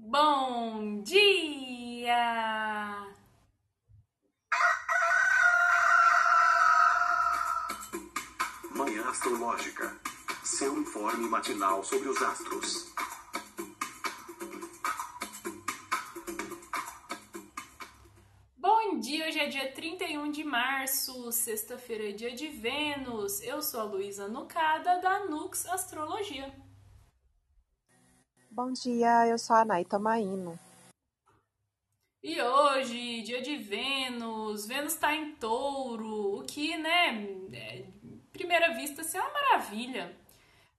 Bom dia! Manhã Astrológica. Seu informe matinal sobre os astros. Bom dia, hoje é dia 31 de março, sexta-feira é dia de Vênus. Eu sou a Luísa Nucada, da Nux Astrologia. Bom dia, eu sou a Naita Maíno. E hoje, dia de Vênus, Vênus está em touro, o que, né, é, primeira vista, assim, é uma maravilha.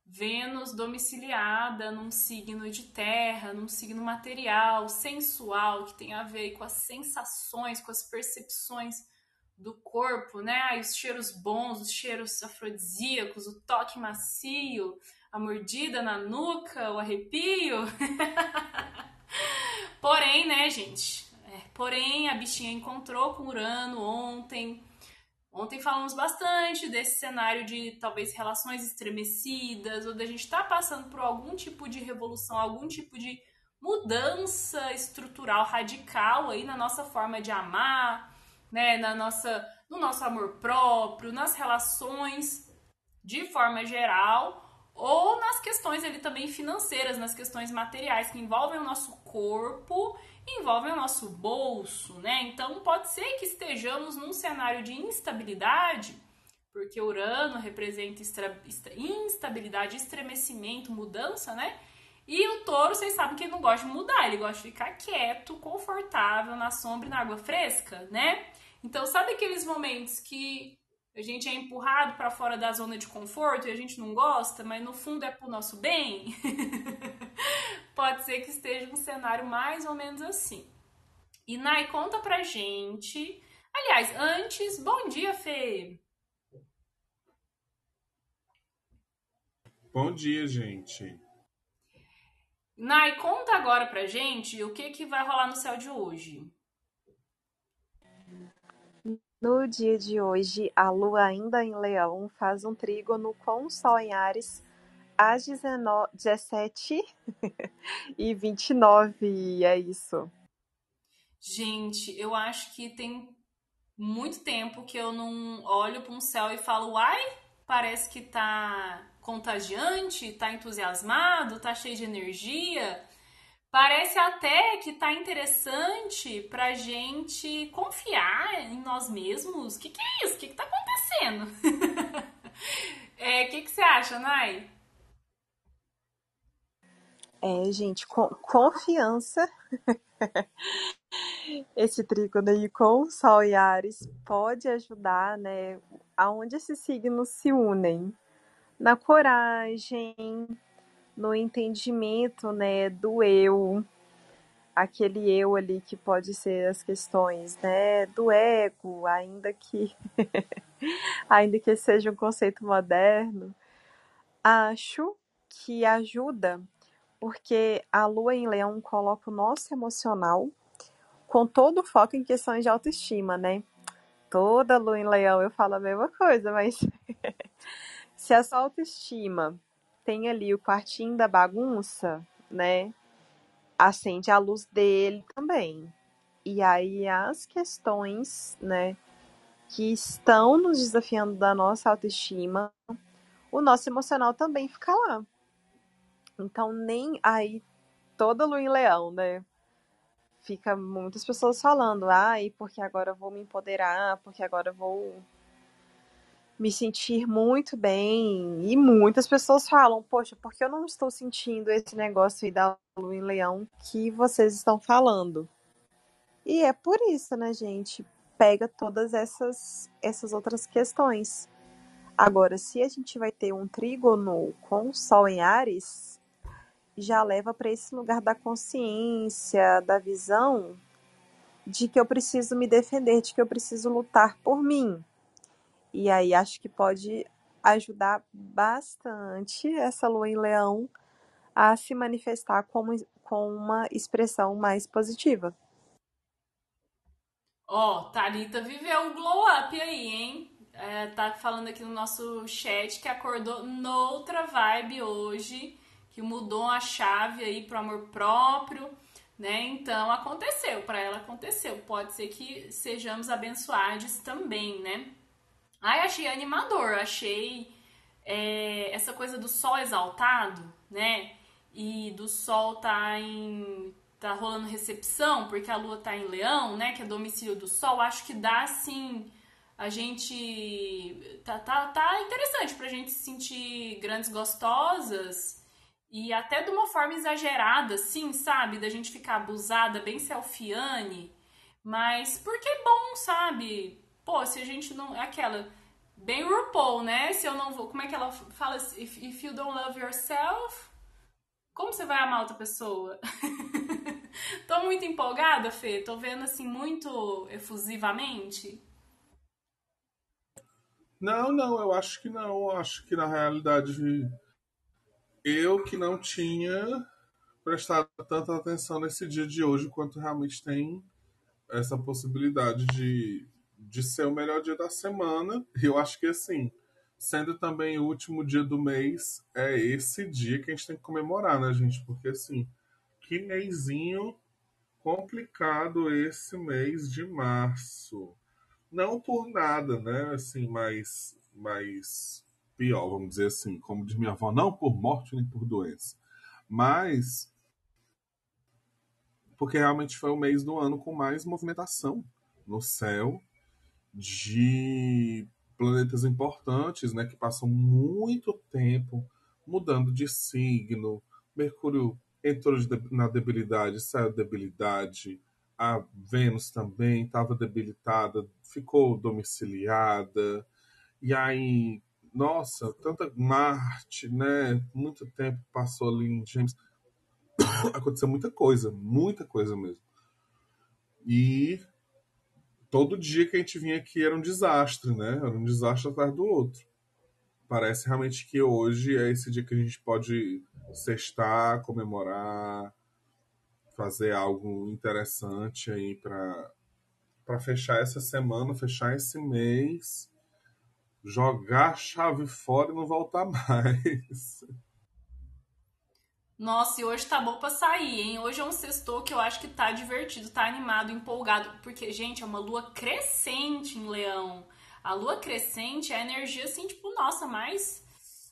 Vênus domiciliada num signo de terra, num signo material, sensual, que tem a ver com as sensações, com as percepções do corpo, né? Os cheiros bons, os cheiros afrodisíacos, o toque macio, a mordida na nuca, o arrepio. porém, né, gente? É, porém, a bichinha encontrou com Urano ontem. Ontem falamos bastante desse cenário de talvez relações estremecidas, ou da gente estar tá passando por algum tipo de revolução, algum tipo de mudança estrutural radical aí na nossa forma de amar, né, na nossa, no nosso amor próprio, nas relações de forma geral, ou nas questões ali também financeiras, nas questões materiais que envolvem o nosso corpo, envolvem o nosso bolso, né? Então pode ser que estejamos num cenário de instabilidade, porque Urano representa instabilidade, estremecimento, mudança, né? E o touro, vocês sabem que ele não gosta de mudar, ele gosta de ficar quieto, confortável, na sombra e na água fresca, né? Então, sabe aqueles momentos que a gente é empurrado para fora da zona de conforto e a gente não gosta, mas no fundo é pro nosso bem, pode ser que esteja um cenário mais ou menos assim. E Nai, conta pra gente. Aliás, antes, bom dia, Fê. Bom dia, gente. Nai, conta agora pra gente o que, que vai rolar no céu de hoje. No dia de hoje, a Lua ainda em Leão faz um trígono com o Sol em Ares às 19, 17 e 29, e é isso. Gente, eu acho que tem muito tempo que eu não olho para um céu e falo, uai, parece que tá contagiante, tá entusiasmado, tá cheio de energia. Parece até que tá interessante pra gente confiar em nós mesmos. O que, que é isso? O que, que tá acontecendo? é, o que, que você acha, Nai? É, gente, com, confiança. Esse trígono aí com Sol e Ares pode ajudar, né? Aonde esses signos se unem. Na coragem, no entendimento, né, do eu, aquele eu ali que pode ser as questões, né, do ego, ainda que ainda que seja um conceito moderno, acho que ajuda porque a lua em leão coloca o nosso emocional com todo o foco em questões de autoestima, né? Toda lua em leão eu falo a mesma coisa, mas se a sua autoestima tem ali o quartinho da bagunça, né? Acende a luz dele também. E aí as questões, né, que estão nos desafiando da nossa autoestima, o nosso emocional também fica lá. Então nem aí toda lua em leão, né? Fica muitas pessoas falando, ai, porque agora eu vou me empoderar, porque agora eu vou me sentir muito bem. E muitas pessoas falam, poxa, porque eu não estou sentindo esse negócio aí da lua em leão que vocês estão falando? E é por isso, né, gente? Pega todas essas, essas outras questões. Agora, se a gente vai ter um trígono com Sol em Ares, já leva para esse lugar da consciência, da visão de que eu preciso me defender, de que eu preciso lutar por mim. E aí acho que pode ajudar bastante essa lua em leão a se manifestar como, com uma expressão mais positiva. Ó, oh, Thalita viveu um glow up aí, hein? É, tá falando aqui no nosso chat que acordou noutra vibe hoje, que mudou a chave aí pro amor próprio, né? Então aconteceu, para ela aconteceu. Pode ser que sejamos abençoados também, né? Ai, achei animador, achei é, essa coisa do sol exaltado, né? E do sol tá em tá rolando recepção, porque a lua tá em leão, né, que é domicílio do sol, acho que dá assim a gente tá, tá, tá interessante pra gente se sentir grandes gostosas e até de uma forma exagerada, assim, sabe? Da gente ficar abusada, bem selfiane, mas porque é bom, sabe? Pô, se a gente não. É aquela. Bem RuPaul, né? Se eu não vou. Como é que ela fala? If, if you don't love yourself, como você vai amar outra pessoa? Tô muito empolgada, Fê. Tô vendo assim muito efusivamente. Não, não, eu acho que não. Acho que na realidade eu que não tinha prestado tanta atenção nesse dia de hoje quanto realmente tem essa possibilidade de, de ser o melhor dia da semana. E eu acho que assim, sendo também o último dia do mês, é esse dia que a gente tem que comemorar, né, gente? Porque assim, que mêsinho complicado esse mês de março. Não por nada, né? Assim, mais, mais pior, vamos dizer assim, como diz minha avó, não por morte nem por doença, mas porque realmente foi o mês do ano com mais movimentação no céu de planetas importantes, né, que passam muito tempo mudando de signo. Mercúrio entrou na debilidade, saiu debilidade. A Vênus também estava debilitada, ficou domiciliada. E aí, nossa, tanta Marte, né? Muito tempo passou ali em Gêmeos. Aconteceu muita coisa, muita coisa mesmo. E todo dia que a gente vinha aqui era um desastre, né? Era um desastre atrás do outro. Parece realmente que hoje é esse dia que a gente pode sextar, comemorar, fazer algo interessante aí para para fechar essa semana, fechar esse mês, jogar a chave fora e não voltar mais. Nossa, e hoje tá bom pra sair, hein? Hoje é um sextou que eu acho que tá divertido, tá animado, empolgado. Porque, gente, é uma lua crescente em leão. A lua crescente é a energia, assim, tipo, nossa, mais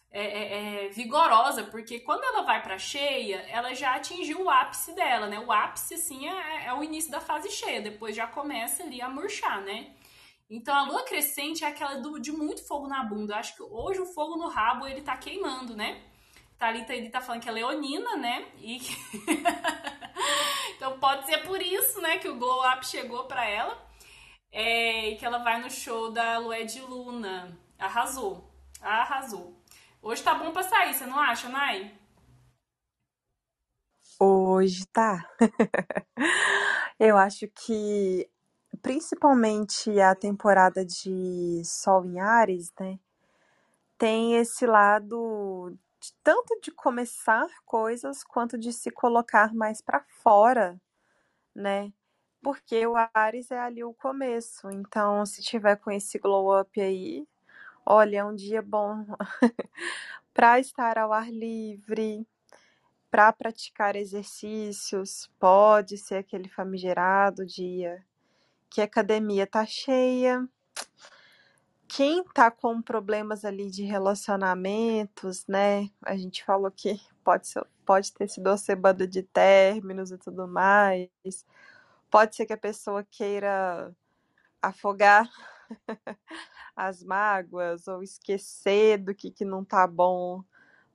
é, é, é, vigorosa, porque quando ela vai para cheia, ela já atingiu o ápice dela, né? O ápice, assim, é, é, o início da fase cheia, depois já começa ali a murchar, né? Então a lua crescente é aquela do, de muito fogo na bunda. Eu acho que hoje o fogo no rabo ele tá queimando, né? Thalita ele tá falando que é leonina, né? E então pode ser por isso, né, que o glow up chegou para ela. É, e que ela vai no show da Lué de Luna. Arrasou. Arrasou. Hoje tá bom pra sair, você não acha, Nai? Hoje tá. Eu acho que principalmente a temporada de Sol em Ares, né? Tem esse lado tanto de começar coisas quanto de se colocar mais para fora, né? Porque o Ares é ali o começo. Então, se tiver com esse glow up aí, Olha, é um dia bom para estar ao ar livre, para praticar exercícios. Pode ser aquele famigerado dia que a academia tá cheia. Quem tá com problemas ali de relacionamentos, né? A gente falou que pode, ser, pode ter sido semana de términos e tudo mais. Pode ser que a pessoa queira afogar as mágoas ou esquecer do que, que não tá bom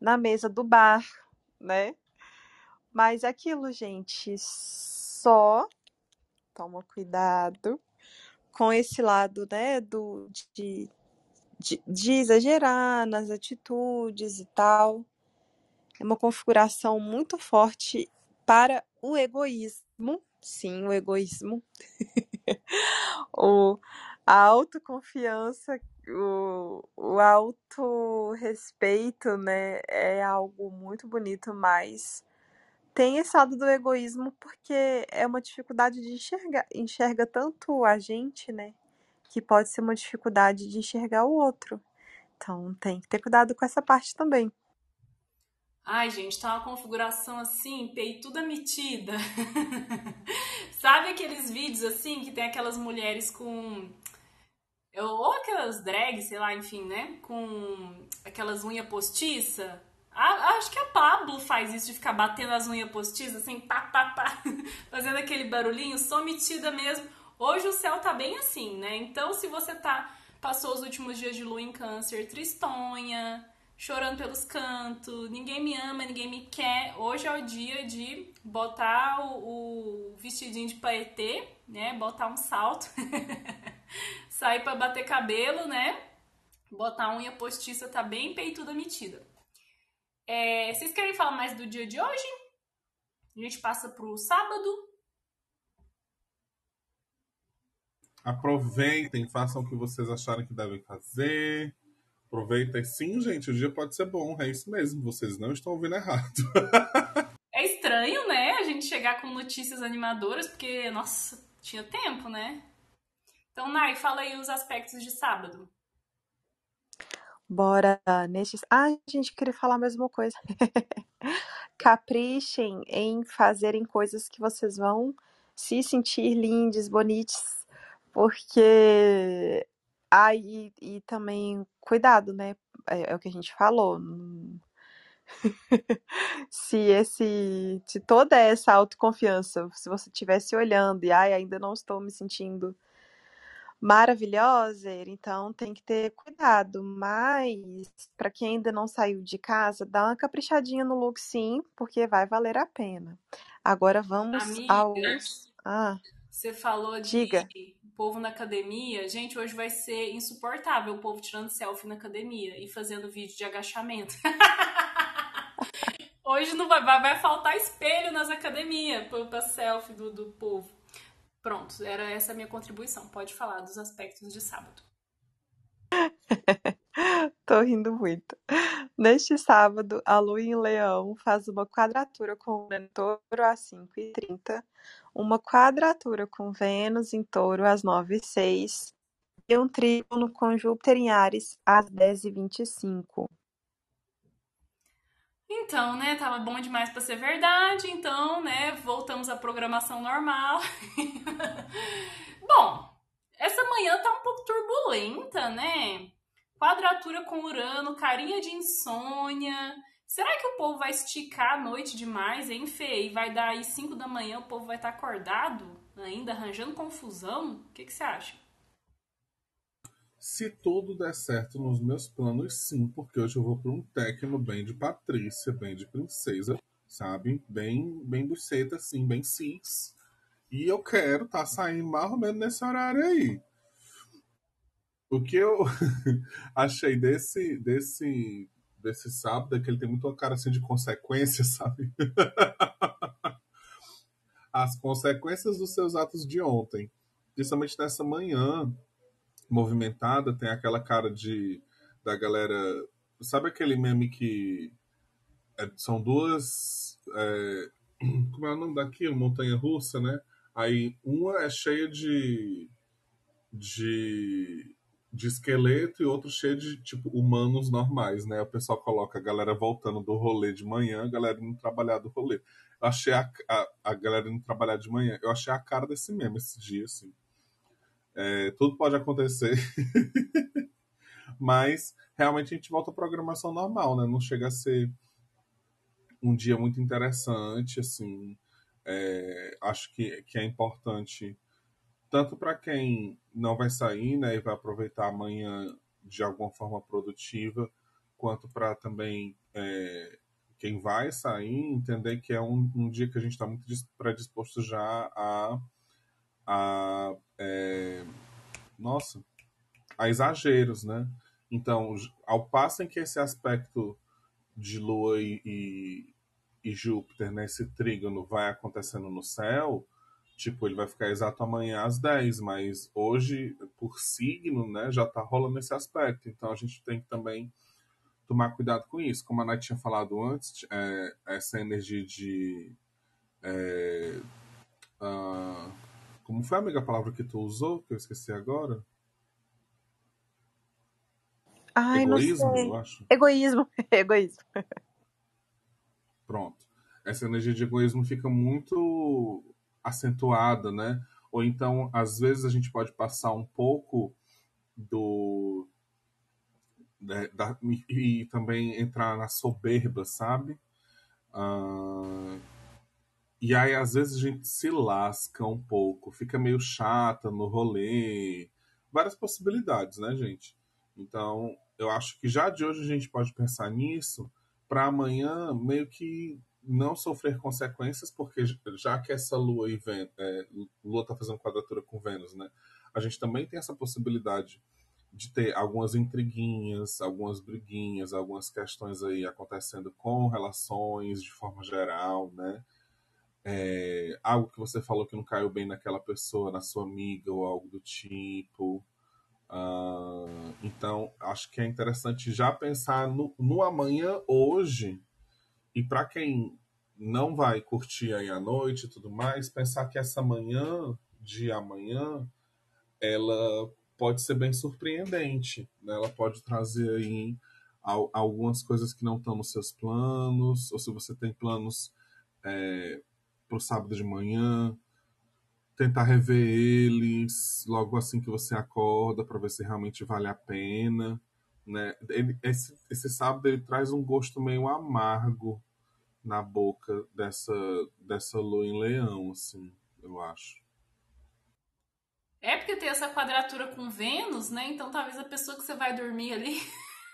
na mesa do bar, né? Mas é aquilo, gente, só toma cuidado com esse lado, né, do, de, de, de exagerar nas atitudes e tal. É uma configuração muito forte para o egoísmo. Sim, o egoísmo. o, a autoconfiança, o, o autorrespeito, né, é algo muito bonito, mas tem esse lado do egoísmo porque é uma dificuldade de enxergar, enxerga tanto a gente, né, que pode ser uma dificuldade de enxergar o outro. Então tem que ter cuidado com essa parte também. Ai, gente, tá uma configuração assim, peituda metida. Sabe aqueles vídeos assim que tem aquelas mulheres com. Ou aquelas drags, sei lá, enfim, né? Com aquelas unhas postiça. Ah, acho que a Pablo faz isso de ficar batendo as unhas postiças, assim, pá, pá, pá, fazendo aquele barulhinho, sou metida mesmo. Hoje o céu tá bem assim, né? Então, se você tá passou os últimos dias de lua em câncer, tristonha, chorando pelos cantos, ninguém me ama, ninguém me quer. Hoje é o dia de botar o, o vestidinho de paetê, né? Botar um salto, sair para bater cabelo, né? Botar a unha postiça tá bem peituda metida. É, vocês querem falar mais do dia de hoje? A gente passa pro sábado. Aproveitem, façam o que vocês acharem que devem fazer. Aproveita. Sim, gente, o dia pode ser bom, é isso mesmo. Vocês não estão ouvindo errado. é estranho, né? A gente chegar com notícias animadoras, porque, nossa, tinha tempo, né? Então, Nai, fala aí os aspectos de sábado. Bora nestes. Ah, gente, queria falar a mesma coisa. Caprichem em fazerem coisas que vocês vão se sentir lindos, bonitos, porque ah, e, e também cuidado, né? É, é o que a gente falou. se esse, se toda essa autoconfiança, se você estivesse olhando e ai, ainda não estou me sentindo maravilhosa, então tem que ter cuidado. Mas para quem ainda não saiu de casa, dá uma caprichadinha no look sim, porque vai valer a pena. Agora vamos Amiga, aos ah, você falou de diga povo na academia, gente, hoje vai ser insuportável o povo tirando selfie na academia e fazendo vídeo de agachamento. hoje não vai, vai, vai, faltar espelho nas academias para selfie do, do povo. Pronto, era essa a minha contribuição. Pode falar dos aspectos de sábado. Tô rindo muito. Neste sábado, a lua em Leão faz uma quadratura com o Touro às 5h30, uma quadratura com Vênus em Touro às 9h06 e um trígono com Júpiter em Ares às 10h25. Então, né, tava bom demais para ser verdade, então, né, voltamos à programação normal. bom, essa manhã tá um pouco turbulenta, né? Quadratura com Urano, carinha de insônia. Será que o povo vai esticar a noite demais, hein, Fê? E vai dar aí 5 da manhã, o povo vai estar tá acordado ainda, arranjando confusão? O que, que você acha? Se tudo der certo nos meus planos, sim, porque hoje eu vou para um técnico bem de Patrícia, bem de princesa, sabe? Bem, bem buceta, assim, bem cis. E eu quero tá saindo mais ou menos nesse horário aí. O que eu achei desse, desse, desse sábado é que ele tem muito uma cara assim de consequência, sabe? As consequências dos seus atos de ontem. Principalmente nessa manhã movimentada, tem aquela cara de da galera. Sabe aquele meme que é, são duas. É, como é o nome daquilo? Montanha russa, né? Aí uma é cheia de. de de esqueleto e outro cheio de, tipo, humanos normais, né? O pessoal coloca a galera voltando do rolê de manhã, a galera indo trabalhar do rolê. Eu achei a, a, a galera indo trabalhar de manhã. Eu achei a cara desse meme esse dia, assim. É, tudo pode acontecer. Mas, realmente, a gente volta à programação normal, né? Não chega a ser um dia muito interessante, assim. É, acho que, que é importante tanto para quem não vai sair né, e vai aproveitar amanhã de alguma forma produtiva, quanto para também é, quem vai sair entender que é um, um dia que a gente está muito predisposto já a, a é, nossa, a exageros, né? Então, ao passo em que esse aspecto de Lua e, e, e Júpiter, nesse né, trígono, vai acontecendo no céu, Tipo, ele vai ficar exato amanhã às 10, mas hoje, por signo, né, já tá rolando esse aspecto. Então a gente tem que também tomar cuidado com isso. Como a Nath tinha falado antes, é, essa energia de. É, uh, como foi, amiga, a palavra que tu usou, que eu esqueci agora? Ai, Egoísmo, eu acho. Egoísmo, egoísmo. Pronto. Essa energia de egoísmo fica muito acentuada, né? Ou então, às vezes, a gente pode passar um pouco do. Da, da, e, também entrar na soberba, sabe? Uh, e aí, às vezes, a gente se lasca um pouco, fica meio chata no rolê. Várias possibilidades, né, gente? Então, eu acho que já de hoje a gente pode pensar nisso para amanhã meio que não sofrer consequências, porque já que essa Lua e Vênus, é, Lua está fazendo quadratura com Vênus, né? A gente também tem essa possibilidade de ter algumas intriguinhas, algumas briguinhas, algumas questões aí acontecendo com relações de forma geral, né? É, algo que você falou que não caiu bem naquela pessoa, na sua amiga ou algo do tipo. Uh, então, acho que é interessante já pensar no, no amanhã hoje e para quem não vai curtir aí a noite e tudo mais, pensar que essa manhã de amanhã ela pode ser bem surpreendente, né? Ela pode trazer aí algumas coisas que não estão nos seus planos, ou se você tem planos é, para o sábado de manhã, tentar rever eles logo assim que você acorda para ver se realmente vale a pena né? Ele, esse, esse sábado ele traz um gosto meio amargo na boca dessa, dessa lua em leão, assim, eu acho. É porque tem essa quadratura com Vênus, né? Então talvez a pessoa que você vai dormir ali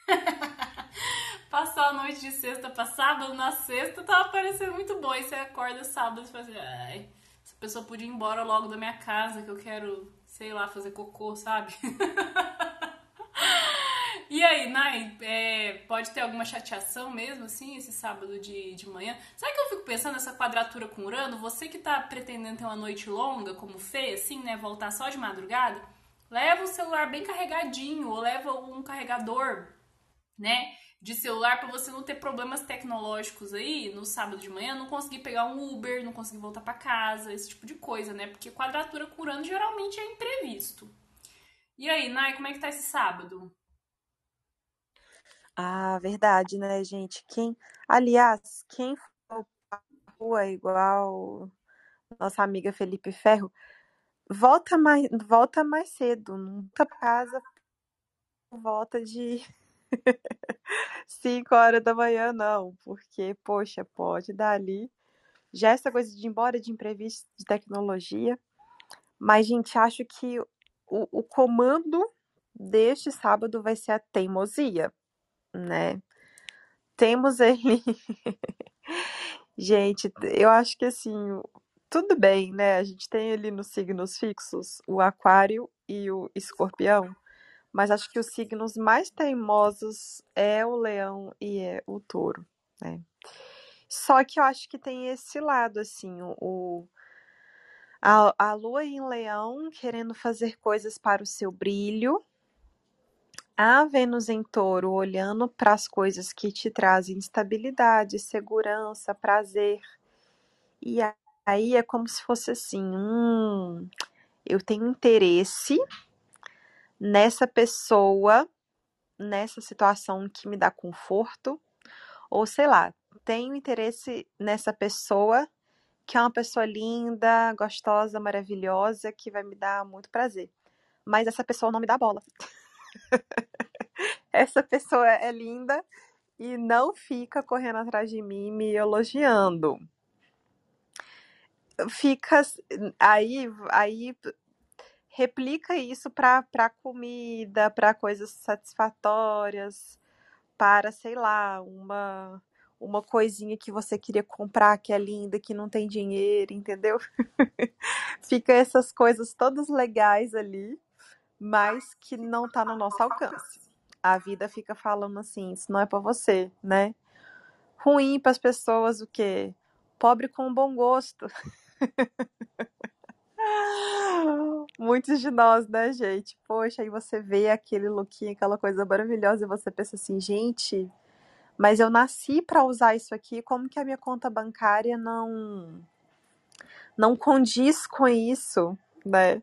passar a noite de sexta para sábado, na sexta tava parecendo muito bom. E você acorda sábado e fala assim, ai, essa pessoa podia ir embora logo da minha casa, que eu quero, sei lá, fazer cocô, sabe? E aí, Nai, é, pode ter alguma chateação mesmo, assim, esse sábado de, de manhã? Sabe que eu fico pensando nessa quadratura com Urano? Você que tá pretendendo ter uma noite longa, como Fê, assim, né, voltar só de madrugada, leva o celular bem carregadinho, ou leva um carregador, né, de celular para você não ter problemas tecnológicos aí no sábado de manhã, não conseguir pegar um Uber, não conseguir voltar para casa, esse tipo de coisa, né? Porque quadratura com Urano geralmente é imprevisto. E aí, Nai, como é que tá esse sábado? Ah, verdade, né, gente? Quem, aliás, quem for pra rua igual nossa amiga Felipe Ferro, volta mais, volta mais cedo, pra casa volta de 5 horas da manhã, não, porque, poxa, pode dar ali. Já essa coisa de ir embora de imprevisto de tecnologia. Mas, gente, acho que o, o comando deste sábado vai ser a teimosia né? Temos ele. Gente, eu acho que assim, tudo bem, né? A gente tem ele nos signos fixos, o Aquário e o Escorpião, mas acho que os signos mais teimosos é o Leão e é o Touro, né? Só que eu acho que tem esse lado, assim, o, a, a lua em leão querendo fazer coisas para o seu brilho, a Vênus em Touro olhando para as coisas que te trazem estabilidade, segurança, prazer. E aí é como se fosse assim: hum, eu tenho interesse nessa pessoa, nessa situação que me dá conforto, ou sei lá, tenho interesse nessa pessoa que é uma pessoa linda, gostosa, maravilhosa, que vai me dar muito prazer. Mas essa pessoa não me dá bola. Essa pessoa é linda e não fica correndo atrás de mim me elogiando. Fica aí, aí replica isso para comida, para coisas satisfatórias, para, sei lá, uma uma coisinha que você queria comprar que é linda, que não tem dinheiro, entendeu? Fica essas coisas todas legais ali mas que não está no nosso alcance. A vida fica falando assim, isso não é para você, né? Ruim para as pessoas o quê? Pobre com bom gosto. Muitos de nós, né, gente? Poxa, aí você vê aquele lookinho, aquela coisa maravilhosa e você pensa assim, gente, mas eu nasci para usar isso aqui, como que a minha conta bancária não não condiz com isso, né?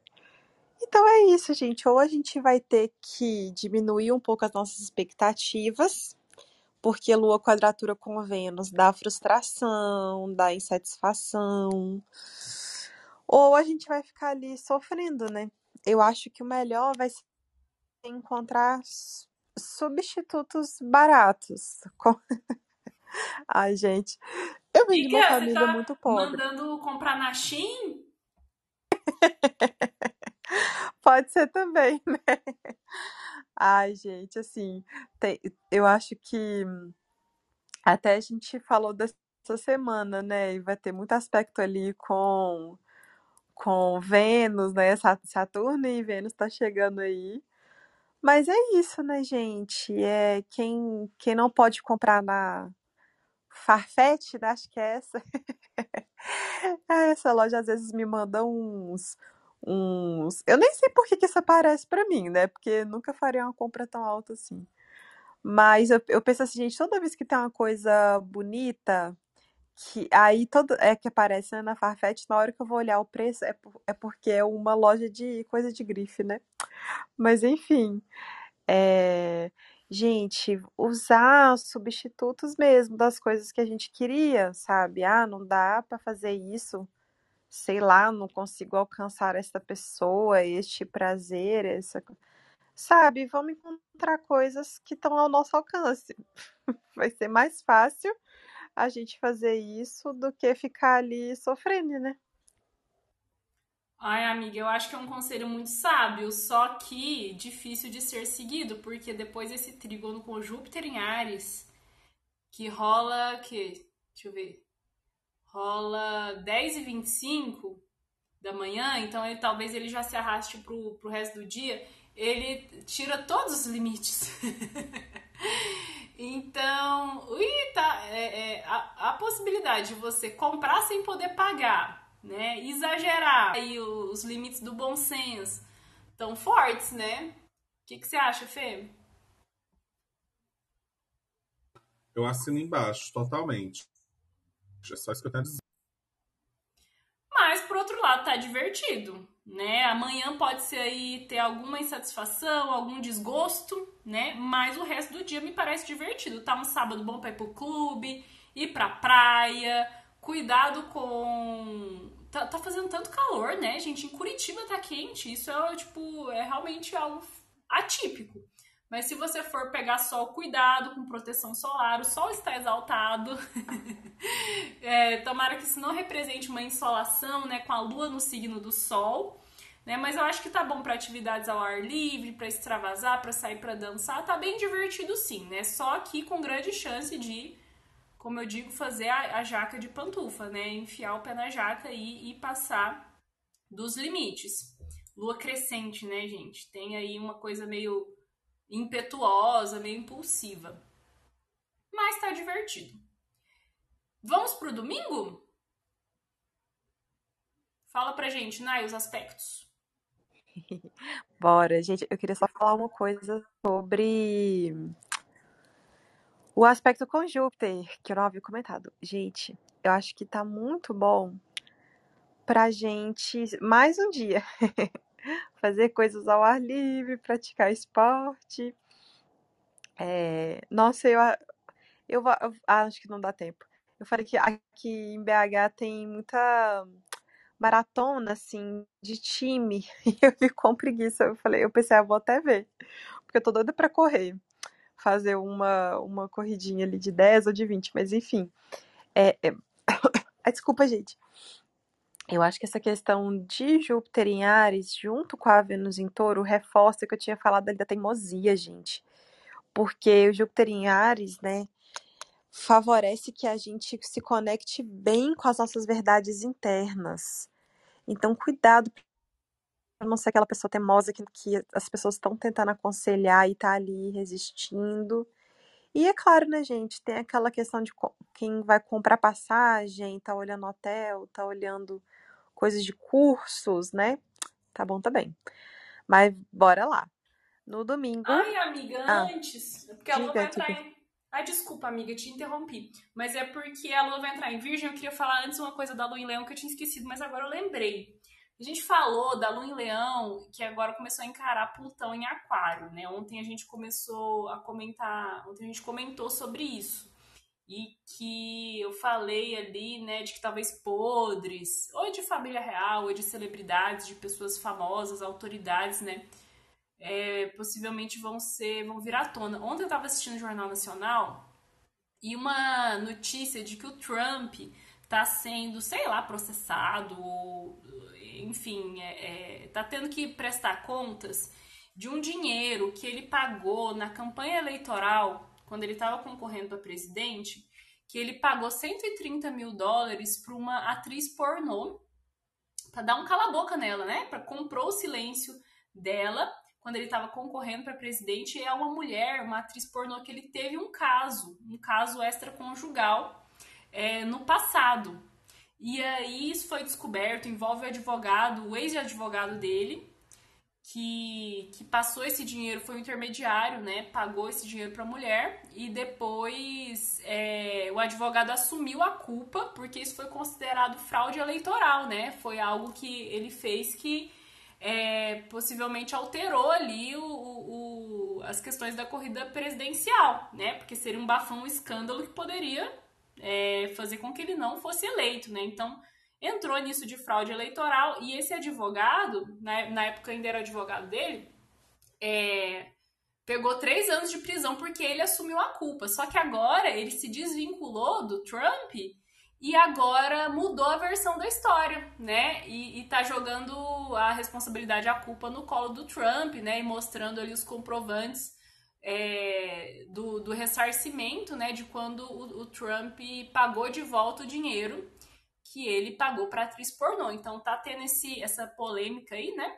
Então é isso, gente. Ou a gente vai ter que diminuir um pouco as nossas expectativas, porque Lua quadratura com Vênus dá frustração, dá insatisfação. Ou a gente vai ficar ali sofrendo, né? Eu acho que o melhor vai ser encontrar substitutos baratos. Ai, gente, eu vim de uma família tá muito pobre. mandando comprar na Shein? Pode ser também, né? Ai, gente, assim, tem, eu acho que até a gente falou dessa semana, né? E vai ter muito aspecto ali com com Vênus, né? Saturno e Vênus tá chegando aí. Mas é isso, né, gente? É quem quem não pode comprar na Farfetch, né? Acho que é essa. essa loja às vezes me manda uns uns. Eu nem sei por que, que isso aparece para mim, né? Porque nunca faria uma compra tão alta assim. Mas eu, eu penso assim, gente, toda vez que tem uma coisa bonita, que aí todo é que aparece né, na Farfetch, na hora que eu vou olhar o preço, é, por, é porque é uma loja de coisa de grife, né? Mas enfim. É, gente, usar substitutos mesmo das coisas que a gente queria, sabe? Ah, não dá para fazer isso sei lá, não consigo alcançar essa pessoa, este prazer, essa. Sabe, vamos encontrar coisas que estão ao nosso alcance. Vai ser mais fácil a gente fazer isso do que ficar ali sofrendo, né? Ai, amiga, eu acho que é um conselho muito sábio, só que difícil de ser seguido, porque depois desse trígono com Júpiter em Ares, que rola que, deixa eu ver, rola 10 e 25 da manhã, então ele, talvez ele já se arraste pro, pro resto do dia, ele tira todos os limites. então, ui, tá, é, é, a, a, possibilidade de você comprar sem poder pagar, né? Exagerar aí os limites do bom senso tão fortes, né? O que, que você acha, Fê? Eu assino embaixo, totalmente. É só isso que eu tenho a dizer. Mas, por outro lado, tá divertido, né? Amanhã pode ser aí ter alguma insatisfação, algum desgosto, né? Mas o resto do dia me parece divertido. Tá um sábado bom pra ir pro clube, ir pra praia, cuidado com. Tá, tá fazendo tanto calor, né, gente? Em Curitiba tá quente. Isso é, tipo, é realmente algo atípico. Mas se você for pegar sol, cuidado com proteção solar, o sol está exaltado. é, tomara que isso não represente uma insolação, né, com a lua no signo do sol. Né, mas eu acho que tá bom para atividades ao ar livre, para extravasar, para sair para dançar, tá bem divertido sim, né? Só que com grande chance de, como eu digo, fazer a, a jaca de pantufa, né? Enfiar o pé na jaca e, e passar dos limites. Lua crescente, né, gente? Tem aí uma coisa meio impetuosa, meio impulsiva. Mas tá divertido. Vamos pro domingo? Fala pra gente, Nai, os aspectos. Bora, gente. Eu queria só falar uma coisa sobre o aspecto com Júpiter, que eu não havia comentado. Gente, eu acho que tá muito bom pra gente mais um dia fazer coisas ao ar livre, praticar esporte. É, nossa, eu, eu, eu, acho que não dá tempo. Eu falei que aqui em BH tem muita maratona, assim, de time. E eu fico com preguiça. Eu falei, eu pensei, ah, vou até ver. Porque eu tô doida pra correr. Fazer uma, uma corridinha ali de 10 ou de 20, mas enfim. É, é... Desculpa, gente. Eu acho que essa questão de Júpiter em Ares, junto com a Vênus em Touro, reforça que eu tinha falado ali da teimosia, gente. Porque o Júpiter em Ares, né, favorece que a gente se conecte bem com as nossas verdades internas. Então, cuidado para não ser aquela pessoa teimosa que, que as pessoas estão tentando aconselhar e tá ali resistindo. E é claro, né, gente, tem aquela questão de quem vai comprar passagem, tá olhando hotel, tá olhando coisas de cursos, né? Tá bom também. Mas bora lá. No domingo. Ai, amiga, ah, antes. Porque a Lua vai entrar em. Ai, desculpa, amiga, te interrompi. Mas é porque a Lua vai entrar em Virgem. Eu queria falar antes uma coisa da Lua em Leão que eu tinha esquecido, mas agora eu lembrei. A gente falou da Lua em Leão, que agora começou a encarar Plutão em Aquário, né? Ontem a gente começou a comentar, ontem a gente comentou sobre isso. E que eu falei ali, né, de que talvez podres, ou de família real, ou de celebridades, de pessoas famosas, autoridades, né, é, possivelmente vão ser, vão vir à tona. Ontem eu estava assistindo o Jornal Nacional e uma notícia de que o Trump está sendo, sei lá, processado, ou, enfim, é, é, tá tendo que prestar contas de um dinheiro que ele pagou na campanha eleitoral, quando ele estava concorrendo para presidente, que ele pagou 130 mil dólares para uma atriz pornô, para dar um cala-boca nela, né? Para comprou o silêncio dela quando ele estava concorrendo para presidente. É uma mulher, uma atriz pornô que ele teve um caso, um caso extraconjugal é, no passado. E aí isso foi descoberto, envolve o advogado, o ex-advogado dele, que, que passou esse dinheiro, foi o intermediário, né? Pagou esse dinheiro para a mulher e depois é, o advogado assumiu a culpa, porque isso foi considerado fraude eleitoral, né? Foi algo que ele fez que é, possivelmente alterou ali o, o, as questões da corrida presidencial, né? Porque seria um bafão, um escândalo que poderia é, fazer com que ele não fosse eleito, né? Então entrou nisso de fraude eleitoral e esse advogado, na, na época ainda era advogado dele, é, pegou três anos de prisão porque ele assumiu a culpa. Só que agora ele se desvinculou do Trump e agora mudou a versão da história, né? E, e tá jogando a responsabilidade, a culpa no colo do Trump, né? E mostrando ali os comprovantes é, do, do ressarcimento, né? De quando o, o Trump pagou de volta o dinheiro que ele pagou para atriz pornô. Então tá tendo esse, essa polêmica aí, né?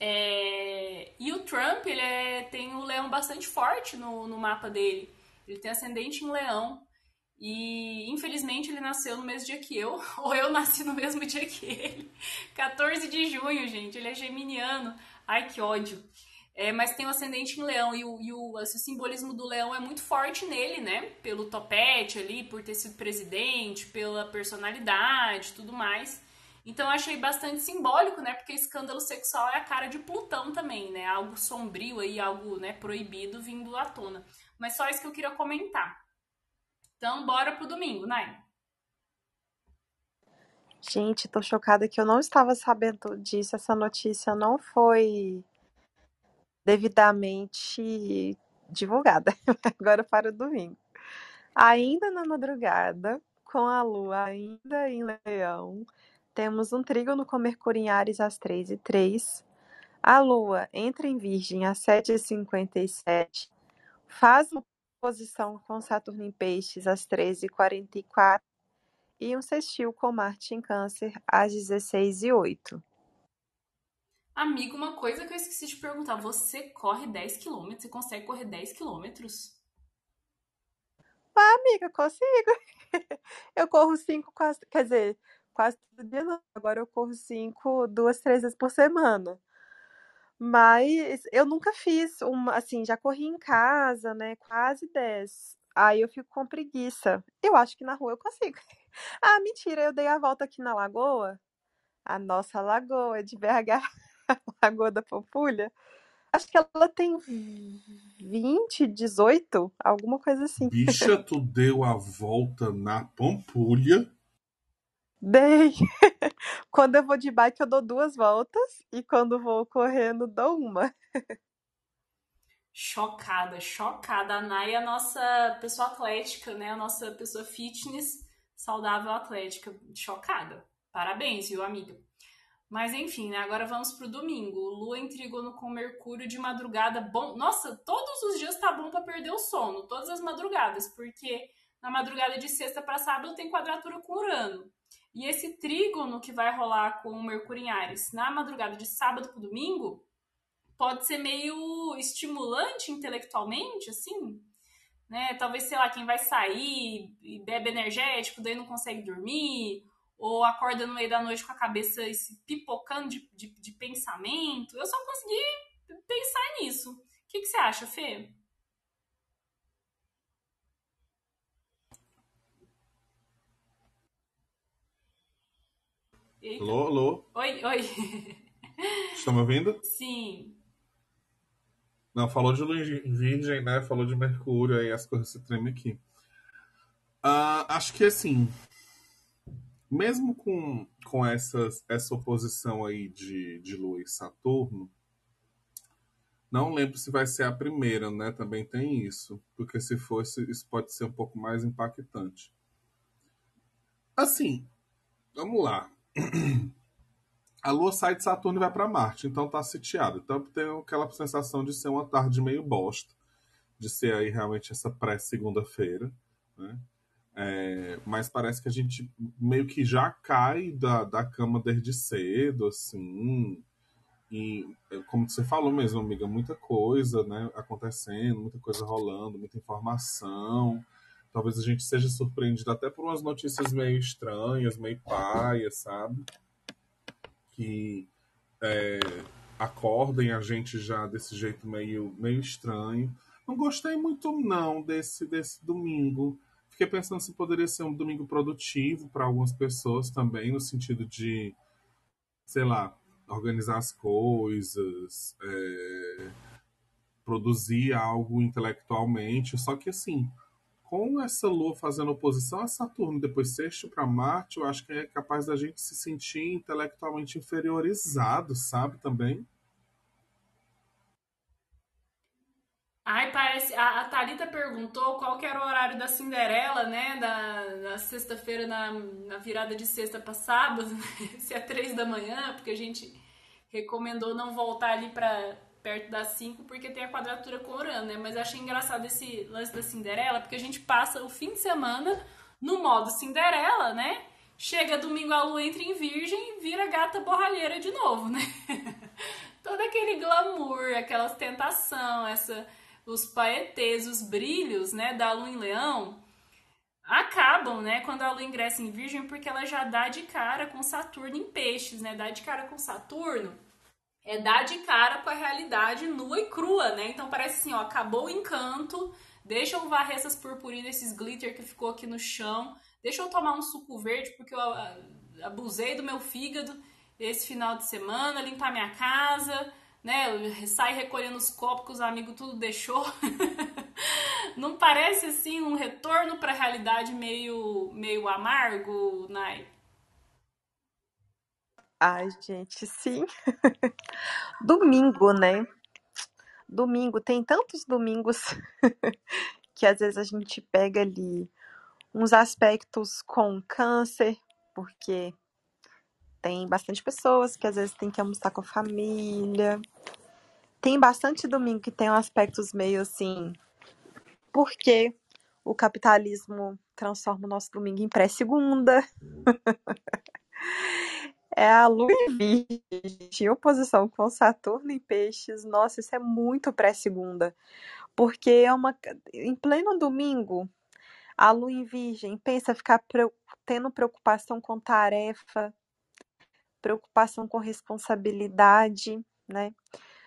É... E o Trump, ele é... tem o leão bastante forte no, no mapa dele. Ele tem ascendente em leão. E infelizmente ele nasceu no mesmo dia que eu, ou eu nasci no mesmo dia que ele. 14 de junho, gente. Ele é geminiano. Ai, que ódio. É, mas tem o ascendente em leão e, o, e o, esse simbolismo do leão é muito forte nele, né? Pelo topete ali, por ter sido presidente, pela personalidade tudo mais. Então achei bastante simbólico, né? Porque escândalo sexual é a cara de Plutão também, né? Algo sombrio aí, algo né, proibido vindo à tona. Mas só isso que eu queria comentar. Então, bora pro domingo, Nai. Gente, tô chocada que eu não estava sabendo disso. Essa notícia não foi devidamente divulgada. Agora para o domingo. Ainda na madrugada, com a lua ainda em leão, temos um trígono com Mercúrio em Ares às 3 e 3 A lua entra em Virgem às 7 e 57 faz uma posição com Saturno em Peixes às 13 e 44 um sextil com Marte em Câncer às 16 e 8 Amigo, uma coisa que eu esqueci de perguntar: você corre 10 km? Você consegue correr 10 km? Ah, amiga, consigo. Eu corro 5 quase, quer dizer, quase todo dia. Agora eu corro 5, duas, três vezes por semana. Mas eu nunca fiz uma, assim, já corri em casa, né? Quase 10. Aí eu fico com preguiça. Eu acho que na rua eu consigo. Ah, mentira, eu dei a volta aqui na lagoa. A nossa lagoa de BH. Lagoa da Pampulha. Acho que ela tem 20, 18, alguma coisa assim. Bicha, tu deu a volta na Pampulha? Dei. quando eu vou de bike, eu dou duas voltas. E quando vou correndo, dou uma. chocada, chocada. A Nay é a nossa pessoa atlética, né? A nossa pessoa fitness, saudável atlética. Chocada. Parabéns, viu, amiga? Mas enfim, né? Agora vamos pro domingo. Lua em trígono com Mercúrio de madrugada. Bom, nossa, todos os dias tá bom para perder o sono, todas as madrugadas, porque na madrugada de sexta para sábado tem quadratura com Urano. E esse trígono que vai rolar com o Mercúrio em Ares na madrugada de sábado pro domingo pode ser meio estimulante intelectualmente, assim, né? Talvez, sei lá, quem vai sair e bebe energético, daí não consegue dormir, ou acorda no meio da noite com a cabeça pipocando de, de, de pensamento. Eu só consegui pensar nisso. O que, que você acha, Fê? Eita. Alô, alô? Oi, oi. Estão me ouvindo? Sim. Não, falou de em virgem, né? Falou de Mercúrio, aí as coisas se tremem aqui. Ah, acho que assim, mesmo com, com essas, essa oposição aí de, de Lua e Saturno, não lembro se vai ser a primeira, né? Também tem isso. Porque se fosse, isso pode ser um pouco mais impactante. Assim, vamos lá. A Lua sai de Saturno e vai para Marte, então tá sitiado. Então tem aquela sensação de ser uma tarde meio bosta, de ser aí realmente essa pré-segunda-feira, né? É, mas parece que a gente meio que já cai da, da cama desde cedo, assim. E, como você falou mesmo, amiga, muita coisa né, acontecendo, muita coisa rolando, muita informação. Talvez a gente seja surpreendido até por umas notícias meio estranhas, meio paias, sabe? Que é, acordem a gente já desse jeito meio, meio estranho. Não gostei muito, não, desse, desse domingo fiquei pensando se poderia ser um domingo produtivo para algumas pessoas também, no sentido de, sei lá, organizar as coisas, é, produzir algo intelectualmente. Só que, assim, com essa lua fazendo oposição a Saturno, depois sexto para Marte, eu acho que é capaz da gente se sentir intelectualmente inferiorizado, sabe? Também. Ai, parece. A, a Thalita perguntou qual que era o horário da Cinderela, né? Da, da sexta-feira, na, na virada de sexta para sábado, né? se é três da manhã, porque a gente recomendou não voltar ali para perto das cinco, porque tem a quadratura com Urano, né? Mas eu achei engraçado esse lance da Cinderela, porque a gente passa o fim de semana no modo Cinderela, né? Chega domingo a lua entra em virgem e vira gata borralheira de novo, né? Todo aquele glamour, aquela ostentação, essa os paetês, os brilhos, né, da lua em leão, acabam, né, quando a lua ingressa em virgem, porque ela já dá de cara com Saturno em peixes, né, dá de cara com Saturno é dar de cara com a realidade nua e crua, né, então parece assim, ó, acabou o encanto, deixa eu varrer essas purpurinas, esses glitter que ficou aqui no chão, deixa eu tomar um suco verde, porque eu abusei do meu fígado esse final de semana, limpar minha casa, né? Sai recolhendo os copos que os amigos tudo deixou. Não parece assim um retorno para a realidade meio meio amargo, Nai? Ai, gente, sim. Domingo, né? Domingo, tem tantos domingos que às vezes a gente pega ali uns aspectos com câncer, porque tem bastante pessoas que às vezes tem que almoçar com a família. Tem bastante domingo que tem aspectos meio assim. Porque o capitalismo transforma o nosso domingo em pré-segunda. é a lua em virgem em oposição com Saturno em peixes. Nossa, isso é muito pré-segunda. Porque é uma. Em pleno domingo, a lua em virgem pensa ficar tendo preocupação com tarefa, preocupação com responsabilidade, né?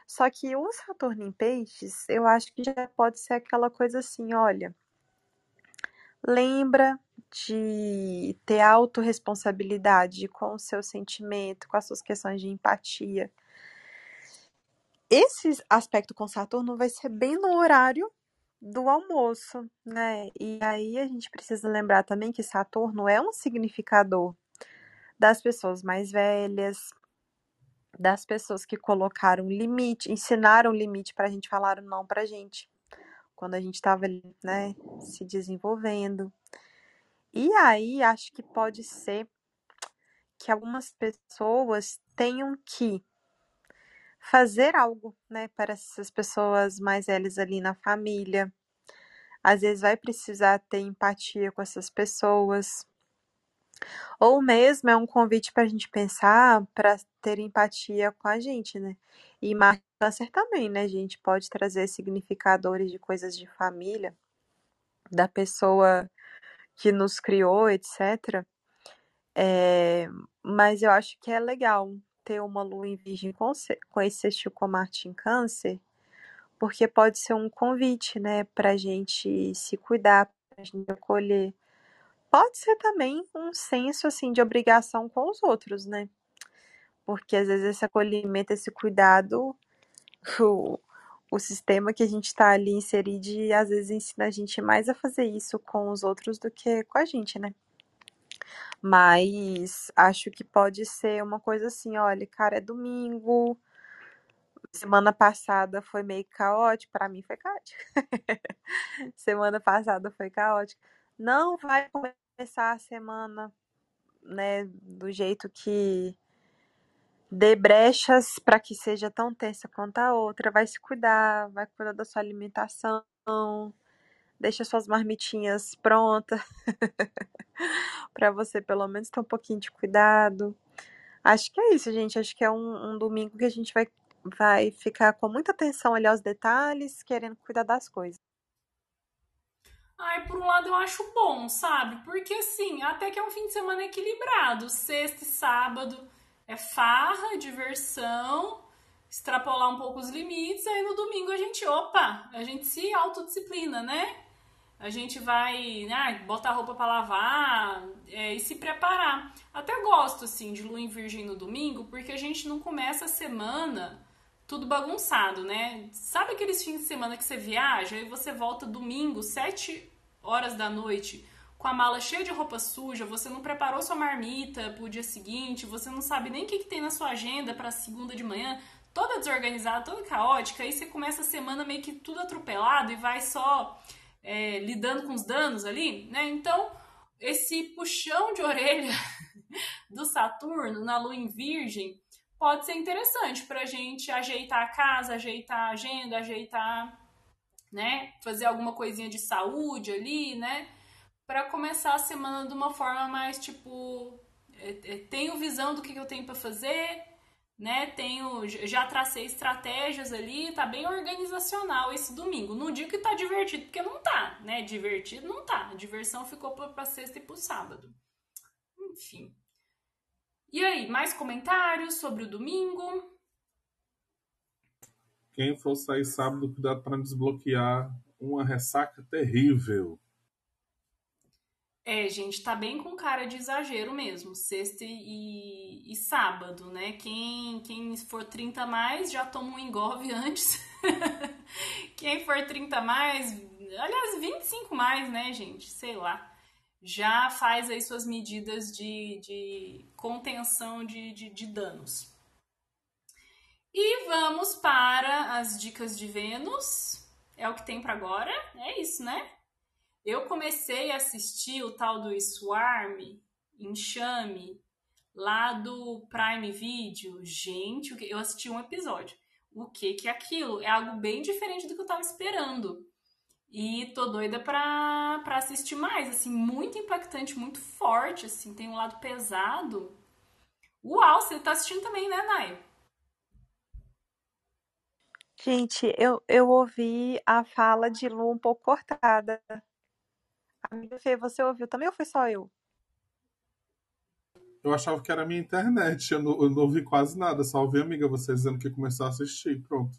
Só que o Saturno em Peixes, eu acho que já pode ser aquela coisa assim, olha, lembra de ter autorresponsabilidade com o seu sentimento, com as suas questões de empatia. Esse aspecto com Saturno vai ser bem no horário do almoço, né? E aí a gente precisa lembrar também que Saturno é um significador das pessoas mais velhas, das pessoas que colocaram limite, ensinaram limite para a gente falar não para a gente, quando a gente estava né, se desenvolvendo. E aí acho que pode ser que algumas pessoas tenham que fazer algo, né, para essas pessoas mais velhas ali na família. Às vezes vai precisar ter empatia com essas pessoas, ou mesmo é um convite para a gente pensar, para ter empatia com a gente, né? E Câncer também, né, gente? Pode trazer significadores de coisas de família, da pessoa que nos criou, etc. É, mas eu acho que é legal ter uma lua em virgem com, com esse sextil com Marte em câncer, porque pode ser um convite, né, para gente se cuidar, para gente acolher, pode ser também um senso assim de obrigação com os outros, né? Porque às vezes esse acolhimento, esse cuidado, o, o sistema que a gente está ali inserido, às vezes ensina a gente mais a fazer isso com os outros do que com a gente, né? Mas acho que pode ser uma coisa assim, olha, cara, é domingo. Semana passada foi meio caótico, para mim foi caótico. semana passada foi caótico. Não vai começar a semana, né, do jeito que dê brechas para que seja tão tensa quanto a outra. Vai se cuidar, vai cuidar da sua alimentação, deixa suas marmitinhas prontas para você pelo menos ter um pouquinho de cuidado. Acho que é isso, gente. Acho que é um, um, domingo que a gente vai, vai ficar com muita atenção ali aos detalhes, querendo cuidar das coisas. Ai, por um lado eu acho bom, sabe? Porque assim, até que é um fim de semana equilibrado. Sexta e sábado é farra, diversão, extrapolar um pouco os limites, aí no domingo a gente, opa, a gente se autodisciplina, né? a gente vai né, botar roupa para lavar é, e se preparar. Até gosto assim de lua em virgem no domingo, porque a gente não começa a semana tudo bagunçado, né? Sabe aqueles fins de semana que você viaja e você volta domingo, sete horas da noite, com a mala cheia de roupa suja, você não preparou sua marmita pro dia seguinte, você não sabe nem o que, que tem na sua agenda para segunda de manhã, toda desorganizada, toda caótica, aí você começa a semana meio que tudo atropelado e vai só é, lidando com os danos ali, né? Então, esse puxão de orelha do Saturno na Lua em Virgem pode ser interessante para a gente ajeitar a casa, ajeitar a agenda, ajeitar, né? Fazer alguma coisinha de saúde ali, né? Para começar a semana de uma forma mais tipo, é, é, tenho visão do que, que eu tenho para fazer, né? Tenho, já tracei estratégias ali, tá bem organizacional esse domingo. Não digo que tá divertido, porque não tá, né? Divertido não tá. A diversão ficou pra sexta e pro sábado. Enfim. E aí, mais comentários sobre o domingo? Quem for sair sábado, cuidado para desbloquear uma ressaca terrível. É, gente, tá bem com cara de exagero mesmo, sexta e, e sábado, né? Quem, quem for 30 mais já toma um engolve antes. quem for 30 mais, aliás, 25 mais, né, gente? Sei lá. Já faz aí suas medidas de, de contenção de, de, de danos. E vamos para as dicas de Vênus. É o que tem para agora. É isso, né? Eu comecei a assistir o tal do Swarm, Enxame, lá do Prime Video. Gente, eu assisti um episódio. O que que é aquilo? É algo bem diferente do que eu tava esperando. E tô doida pra, pra assistir mais, assim, muito impactante, muito forte, assim, tem um lado pesado. Uau, você tá assistindo também, né, Nai? Gente, eu, eu ouvi a fala de Lu um pouco cortada. Amiga Fê, você ouviu também ou foi só eu? Eu achava que era a minha internet, eu não, eu não ouvi quase nada, só ouvi amiga você dizendo que começou a assistir, pronto.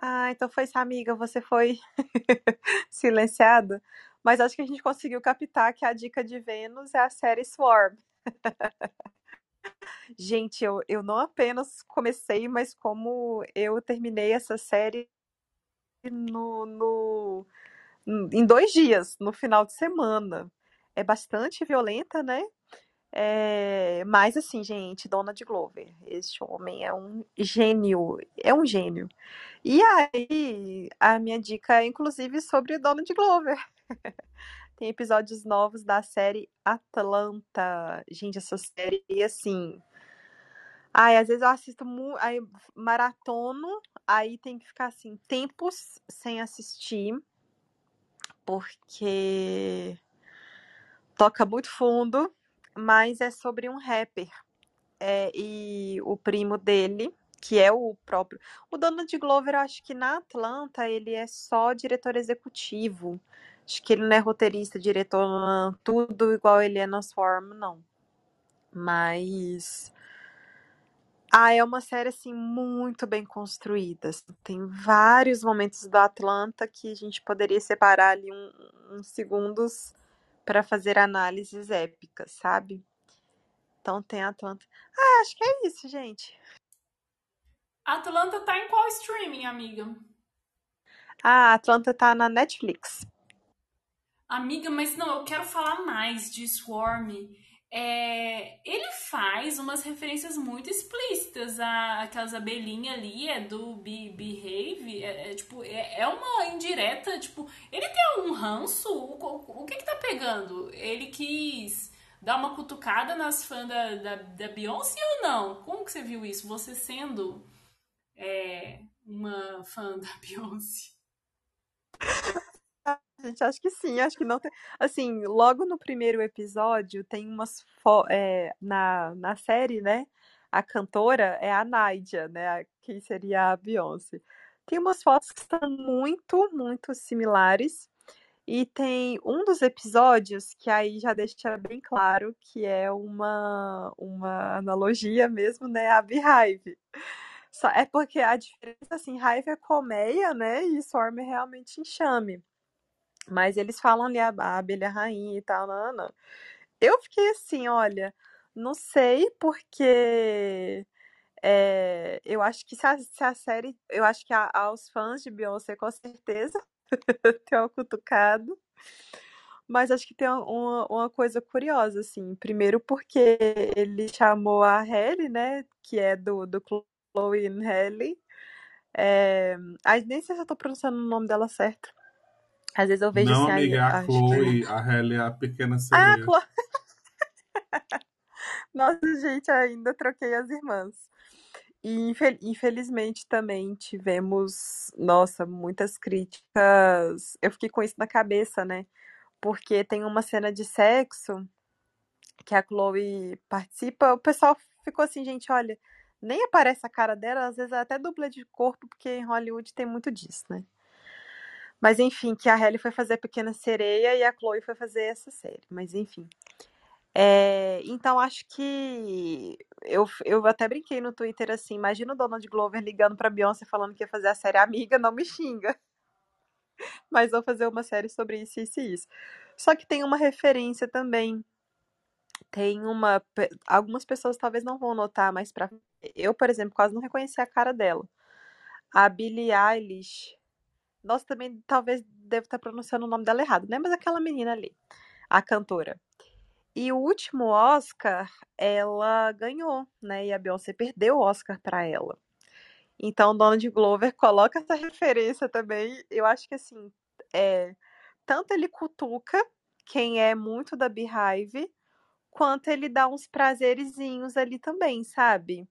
Ah, então foi essa amiga, você foi silenciada. Mas acho que a gente conseguiu captar que a dica de Vênus é a série Swarm. gente, eu, eu não apenas comecei, mas como eu terminei essa série no, no em dois dias, no final de semana. É bastante violenta, né? É, mas assim, gente, Donald Glover, este homem é um gênio, é um gênio. E aí, a minha dica é inclusive sobre Donald Glover. Tem episódios novos da série Atlanta. Gente, essa série, assim. Ai, às vezes eu assisto aí, maratono, aí tem que ficar assim, tempos sem assistir porque toca muito fundo, mas é sobre um rapper é, e o primo dele, que é o próprio. O Donald Glover, eu acho que na Atlanta ele é só diretor executivo. Acho que ele não é roteirista, diretor, tudo igual ele é no Swarm, não. Mas ah, é uma série assim muito bem construída. assim, Tem vários momentos do Atlanta que a gente poderia separar ali um- uns segundos para fazer análises épicas, sabe? Então tem Atlanta. Ah, acho que é isso, gente. Atlanta tá em qual streaming, amiga? Ah, Atlanta tá na Netflix. Amiga, mas não, eu quero falar mais de Swarm. É, ele faz umas referências muito explícitas a aquelas abelhinhas ali, é do Be Behave, é, é tipo, é, é, uma indireta, tipo, ele tem um ranço, o, o, que que tá pegando? Ele quis dar uma cutucada nas fãs da, da, da Beyoncé ou não? Como que você viu isso? Você sendo é, uma fã da Beyoncé? Gente, acho que sim, acho que não tem. Assim, logo no primeiro episódio tem umas é, na, na série, né? A cantora é a Nadia, né? Que seria a Beyoncé. Tem umas fotos que são muito, muito similares. E tem um dos episódios que aí já deixa bem claro que é uma, uma analogia mesmo, né? A Beehive. Só, é porque a diferença, assim, raiva é colmeia, né? E Swarm é realmente enxame. Mas eles falam ali a, a abelha rainha e tal, não, não. Eu fiquei assim, olha, não sei porque é, eu acho que se a, se a, série, eu acho que a, aos fãs de Beyoncé com certeza tem um cutucado. Mas acho que tem uma, uma coisa curiosa, assim. Primeiro porque ele chamou a Halle, né? Que é do, do Chloe and Halle. É, nem sei se eu tô pronunciando o nome dela certo. Às vezes eu vejo Não, assim, amiga, a Chloe, que... a Halle é a pequena sereia. Ah, Chloe... Nossa, gente, ainda troquei as irmãs. E infelizmente também tivemos, nossa, muitas críticas. Eu fiquei com isso na cabeça, né? Porque tem uma cena de sexo que a Chloe participa, o pessoal ficou assim, gente, olha, nem aparece a cara dela, às vezes é até dupla de corpo, porque em Hollywood tem muito disso, né? Mas enfim, que a Halle foi fazer a Pequena Sereia e a Chloe foi fazer essa série. Mas enfim. É, então acho que eu, eu até brinquei no Twitter assim, imagina o Donald Glover ligando para Beyoncé falando que ia fazer a série Amiga, não me xinga. Mas vou fazer uma série sobre isso, isso e isso. Só que tem uma referência também. Tem uma. Algumas pessoas talvez não vão notar, mas para eu, por exemplo, quase não reconheci a cara dela. A Billie Eilish nossa, também talvez devo estar pronunciando o nome dela errado, né? Mas aquela menina ali, a cantora. E o último Oscar, ela ganhou, né? E a Beyoncé perdeu o Oscar para ela. Então, Donald Glover coloca essa referência também. Eu acho que assim, é, tanto ele cutuca quem é muito da Beehive, quanto ele dá uns prazerezinhos ali também, sabe?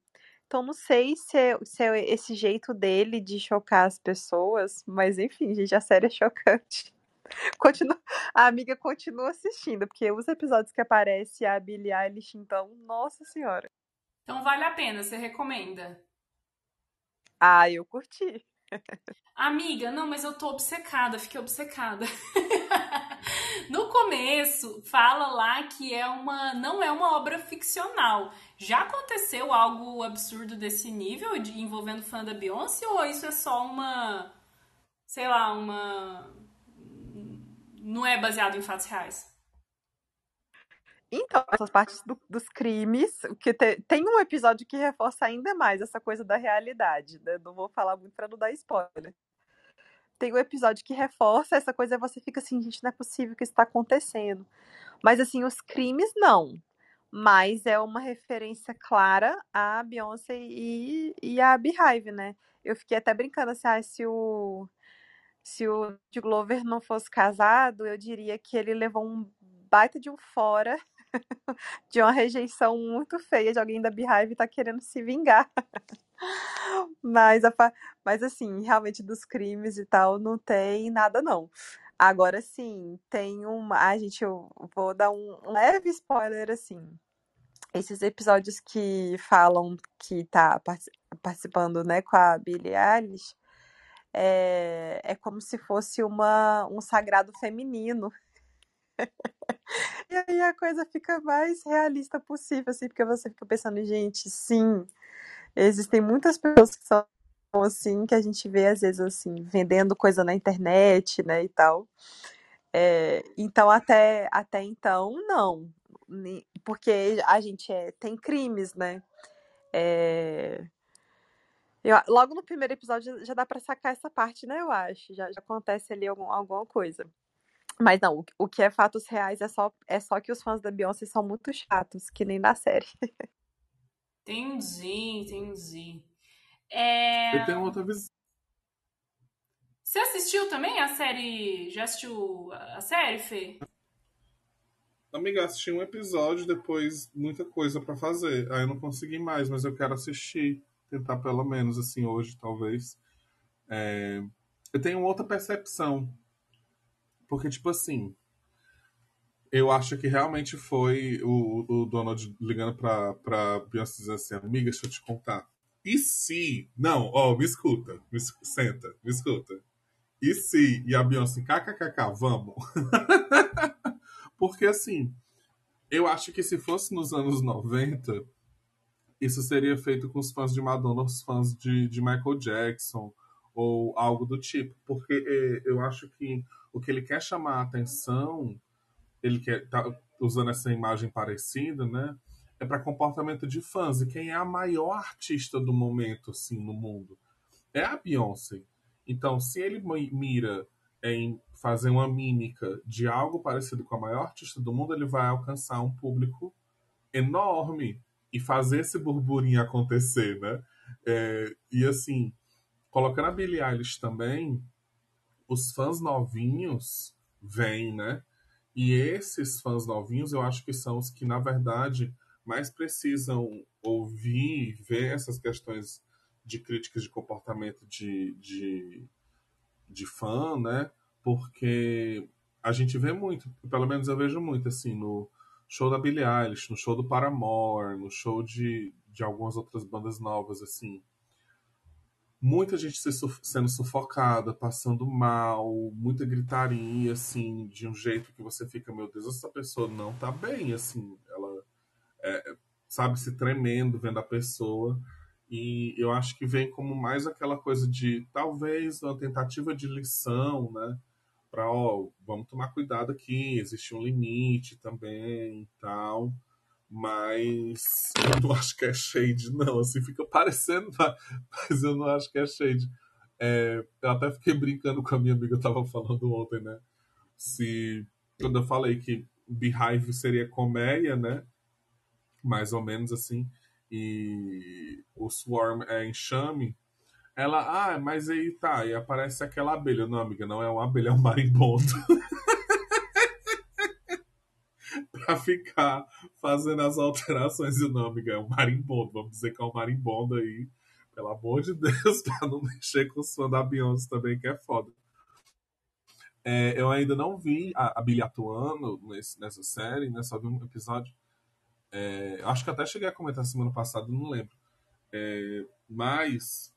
Então não sei se é, se é esse jeito dele de chocar as pessoas, mas enfim, gente, a série é chocante. Continua, a amiga continua assistindo, porque os episódios que aparece a Billie Eilish, então, nossa senhora. Então vale a pena, você recomenda? Ah, eu curti. Amiga, não, mas eu tô obcecada, fiquei obcecada. no começo, fala lá que é uma não é uma obra ficcional. Já aconteceu algo absurdo desse nível de envolvendo fã da Beyoncé ou isso é só uma sei lá, uma não é baseado em fatos reais? Então, essas partes do, dos crimes, que te, tem um episódio que reforça ainda mais essa coisa da realidade. Né? Não vou falar muito para não dar spoiler. Tem um episódio que reforça essa coisa você fica assim, gente, não é possível que isso está acontecendo. Mas assim, os crimes não. Mas é uma referência clara a Beyoncé e, e a Beehive, né? Eu fiquei até brincando assim, ah, se o se o Glover não fosse casado, eu diria que ele levou um baita de um fora de uma rejeição muito feia de alguém da Beehive tá querendo se vingar. mas, a, mas assim, realmente dos crimes e tal, não tem nada não. Agora sim, tem uma. Ai, gente, eu vou dar um leve spoiler assim. Esses episódios que falam que tá participando, né, com a Billie Eilish, é, é como se fosse uma, um sagrado feminino. E aí a coisa fica mais realista possível, assim, porque você fica pensando, gente, sim, existem muitas pessoas que são assim, que a gente vê às vezes assim, vendendo coisa na internet, né, e tal. É, então, até, até então, não. Porque a gente é, tem crimes, né? É, eu, logo no primeiro episódio já dá pra sacar essa parte, né? Eu acho. Já, já acontece ali algum, alguma coisa. Mas não, o, o, que é fatos reais é só, é só que os fãs da Beyoncé são muito chatos, que nem da série. Entendi, entendi. É... Eu tenho outra visão. Você assistiu também a série? Já assistiu a série, Fê? Amiga, assisti um episódio, depois muita coisa para fazer. Aí eu não consegui mais, mas eu quero assistir. Tentar pelo menos, assim, hoje, talvez. É... Eu tenho outra percepção. Porque, tipo assim, eu acho que realmente foi o, o Donald ligando pra, pra Beyoncé dizendo assim, amiga, deixa eu te contar. E se... Não, ó, me escuta. Me, senta, me escuta. E se... E a Beyoncé, kkkk, vamos. Porque, assim, eu acho que se fosse nos anos 90, isso seria feito com os fãs de Madonna, os fãs de, de Michael Jackson, ou algo do tipo. Porque é, eu acho que o que ele quer chamar a atenção, ele quer tá usando essa imagem parecida, né? É para comportamento de fãs. E quem é a maior artista do momento, assim, no mundo? É a Beyoncé. Então, se ele mira em fazer uma mímica de algo parecido com a maior artista do mundo, ele vai alcançar um público enorme e fazer esse burburinho acontecer, né? É, e assim, colocando a Billie Eilish também, os fãs novinhos vêm, né? E esses fãs novinhos, eu acho que são os que, na verdade, mais precisam ouvir e ver essas questões de críticas de comportamento de, de, de fã, né? Porque a gente vê muito, pelo menos eu vejo muito, assim, no show da Billie Eilish, no show do Paramore, no show de, de algumas outras bandas novas, assim muita gente se, sendo sufocada, passando mal, muita gritaria, assim, de um jeito que você fica, meu Deus, essa pessoa não tá bem, assim, ela é, sabe se tremendo vendo a pessoa. E eu acho que vem como mais aquela coisa de talvez uma tentativa de lição, né? Para, ó, vamos tomar cuidado aqui, existe um limite também e tal mas eu não acho que é shade, não. Assim, fica parecendo, mas eu não acho que é shade. É, eu até fiquei brincando com a minha amiga, eu tava falando ontem, né? Se quando eu falei que Beehive seria comédia, né? Mais ou menos assim, e o Swarm é enxame. Ela, ah, mas aí tá, e aparece aquela abelha. Não, amiga, não é uma abelha, é um marimbondo. pra ficar fazendo as alterações o nome é um marimbondo. Vamos dizer que é um marimbondo aí. Pelo amor de Deus, pra não mexer com os fãs da Beyoncé também, que é foda. É, eu ainda não vi a, a Billy atuando nesse, nessa série, né? Só vi um episódio. É, acho que até cheguei a comentar semana passada, não lembro. É, mas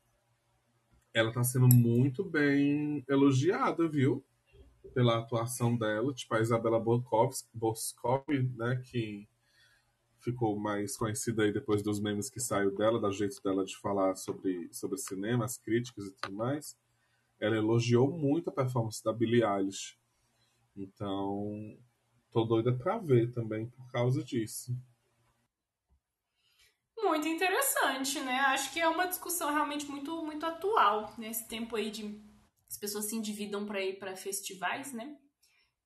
ela tá sendo muito bem elogiada, viu? Pela atuação dela, tipo a Isabela Boscov, né, que ficou mais conhecida aí depois dos memes que saiu dela, do jeito dela de falar sobre, sobre cinema, as críticas e tudo mais. Ela elogiou muito a performance da Billie Eilish. Então, tô doida pra ver também por causa disso. Muito interessante, né? Acho que é uma discussão realmente muito, muito atual nesse tempo aí de as pessoas se endividam para ir para festivais, né?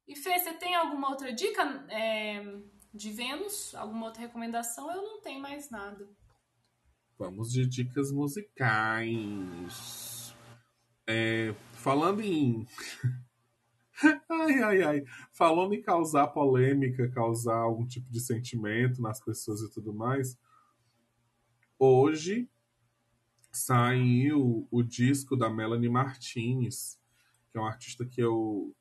E Fê, você tem alguma outra dica é, de Vênus? Alguma outra recomendação? Eu não tenho mais nada. Vamos de dicas musicais. É, falando em. ai, ai, ai. Falando em causar polêmica, causar algum tipo de sentimento nas pessoas e tudo mais. Hoje saiu o disco da Melanie Martinez, que é uma artista que eu,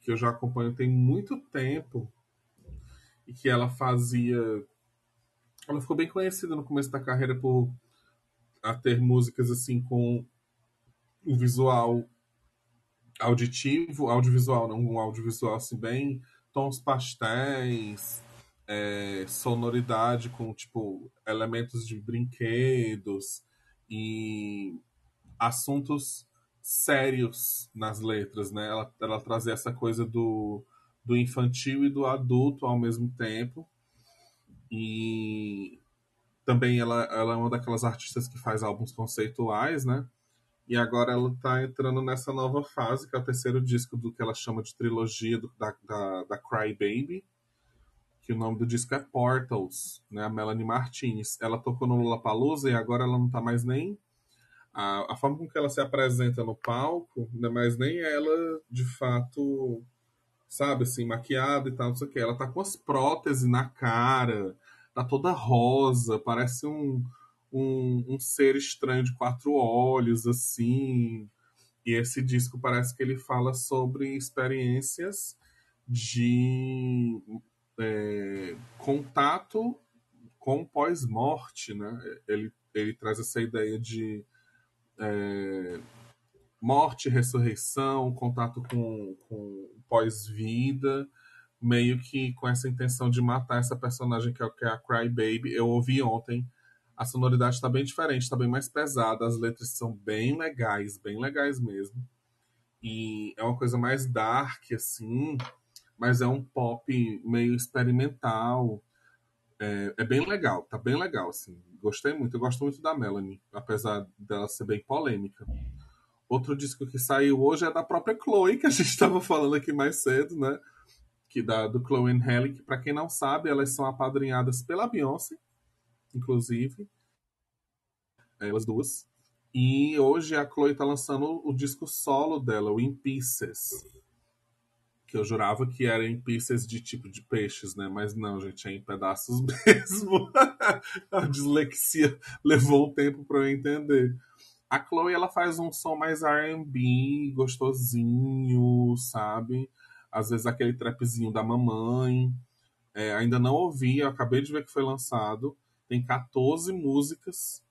que eu já acompanho tem muito tempo e que ela fazia. Ela ficou bem conhecida no começo da carreira por a ter músicas assim com o visual auditivo, audiovisual, não um audiovisual assim bem tons pastéis, é, sonoridade com tipo elementos de brinquedos e assuntos sérios nas letras, né? Ela, ela trazia essa coisa do do infantil e do adulto ao mesmo tempo. E também ela, ela é uma daquelas artistas que faz álbuns conceituais, né? E agora ela está entrando nessa nova fase, que é o terceiro disco do que ela chama de trilogia do, da, da, da Cry Baby, que o nome do disco é Portals, né? A Melanie Martinez. Ela tocou no Lollapalooza e agora ela não está mais nem a, a forma com que ela se apresenta no palco, não é mais nem ela de fato, sabe, assim, maquiada e tal, não sei o que. Ela tá com as próteses na cara, tá toda rosa, parece um, um, um ser estranho de quatro olhos, assim. E esse disco parece que ele fala sobre experiências de é, contato com pós-morte, né? Ele, ele traz essa ideia de é, morte, ressurreição, contato com, com pós-vida, meio que com essa intenção de matar essa personagem que é, que é a Cry Baby. Eu ouvi ontem, a sonoridade está bem diferente, está bem mais pesada, as letras são bem legais, bem legais mesmo. E é uma coisa mais dark, assim, mas é um pop meio experimental. É, é bem legal, tá bem legal, assim. Gostei muito, eu gosto muito da Melanie, apesar dela ser bem polêmica. Outro disco que saiu hoje é da própria Chloe, que a gente estava falando aqui mais cedo, né? Que da, do Chloe e Halle, que para quem não sabe, elas são apadrinhadas pela Beyoncé, inclusive. Elas duas. E hoje a Chloe está lançando o disco solo dela, o In Pieces que eu jurava que era em pieces de tipo de peixes, né? Mas não, gente, é em pedaços mesmo. a dislexia levou um tempo para eu entender. A Chloe, ela faz um som mais R&B, gostosinho, sabe? Às vezes aquele trapzinho da mamãe. É, ainda não ouvi, acabei de ver que foi lançado. Tem 14 músicas.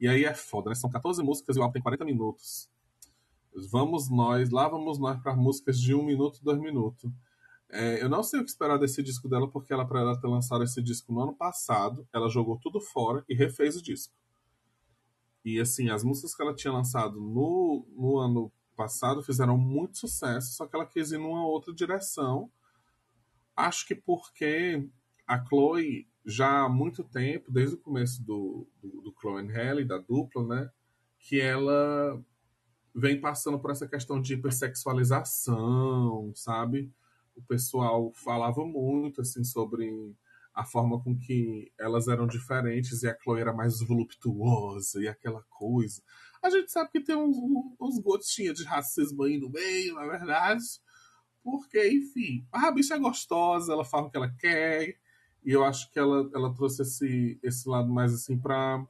E aí é foda, né? São 14 músicas e o álbum tem 40 minutos. Vamos nós, lá vamos nós para músicas de um minuto, dois minutos. É, eu não sei o que esperar desse disco dela, porque ela, para ela ter lançado esse disco no ano passado, ela jogou tudo fora e refez o disco. E assim, as músicas que ela tinha lançado no, no ano passado fizeram muito sucesso, só que ela quis ir numa outra direção. Acho que porque a Chloe, já há muito tempo, desde o começo do, do, do Chloe and Halle, da dupla, né? Que ela vem passando por essa questão de hipersexualização, sabe? O pessoal falava muito assim sobre a forma com que elas eram diferentes e a Chloe era mais voluptuosa e aquela coisa. A gente sabe que tem uns, uns gotinhas de racismo aí no meio, na é verdade. Porque, enfim, a bicha é gostosa, ela fala o que ela quer. E eu acho que ela, ela trouxe esse, esse lado mais assim pra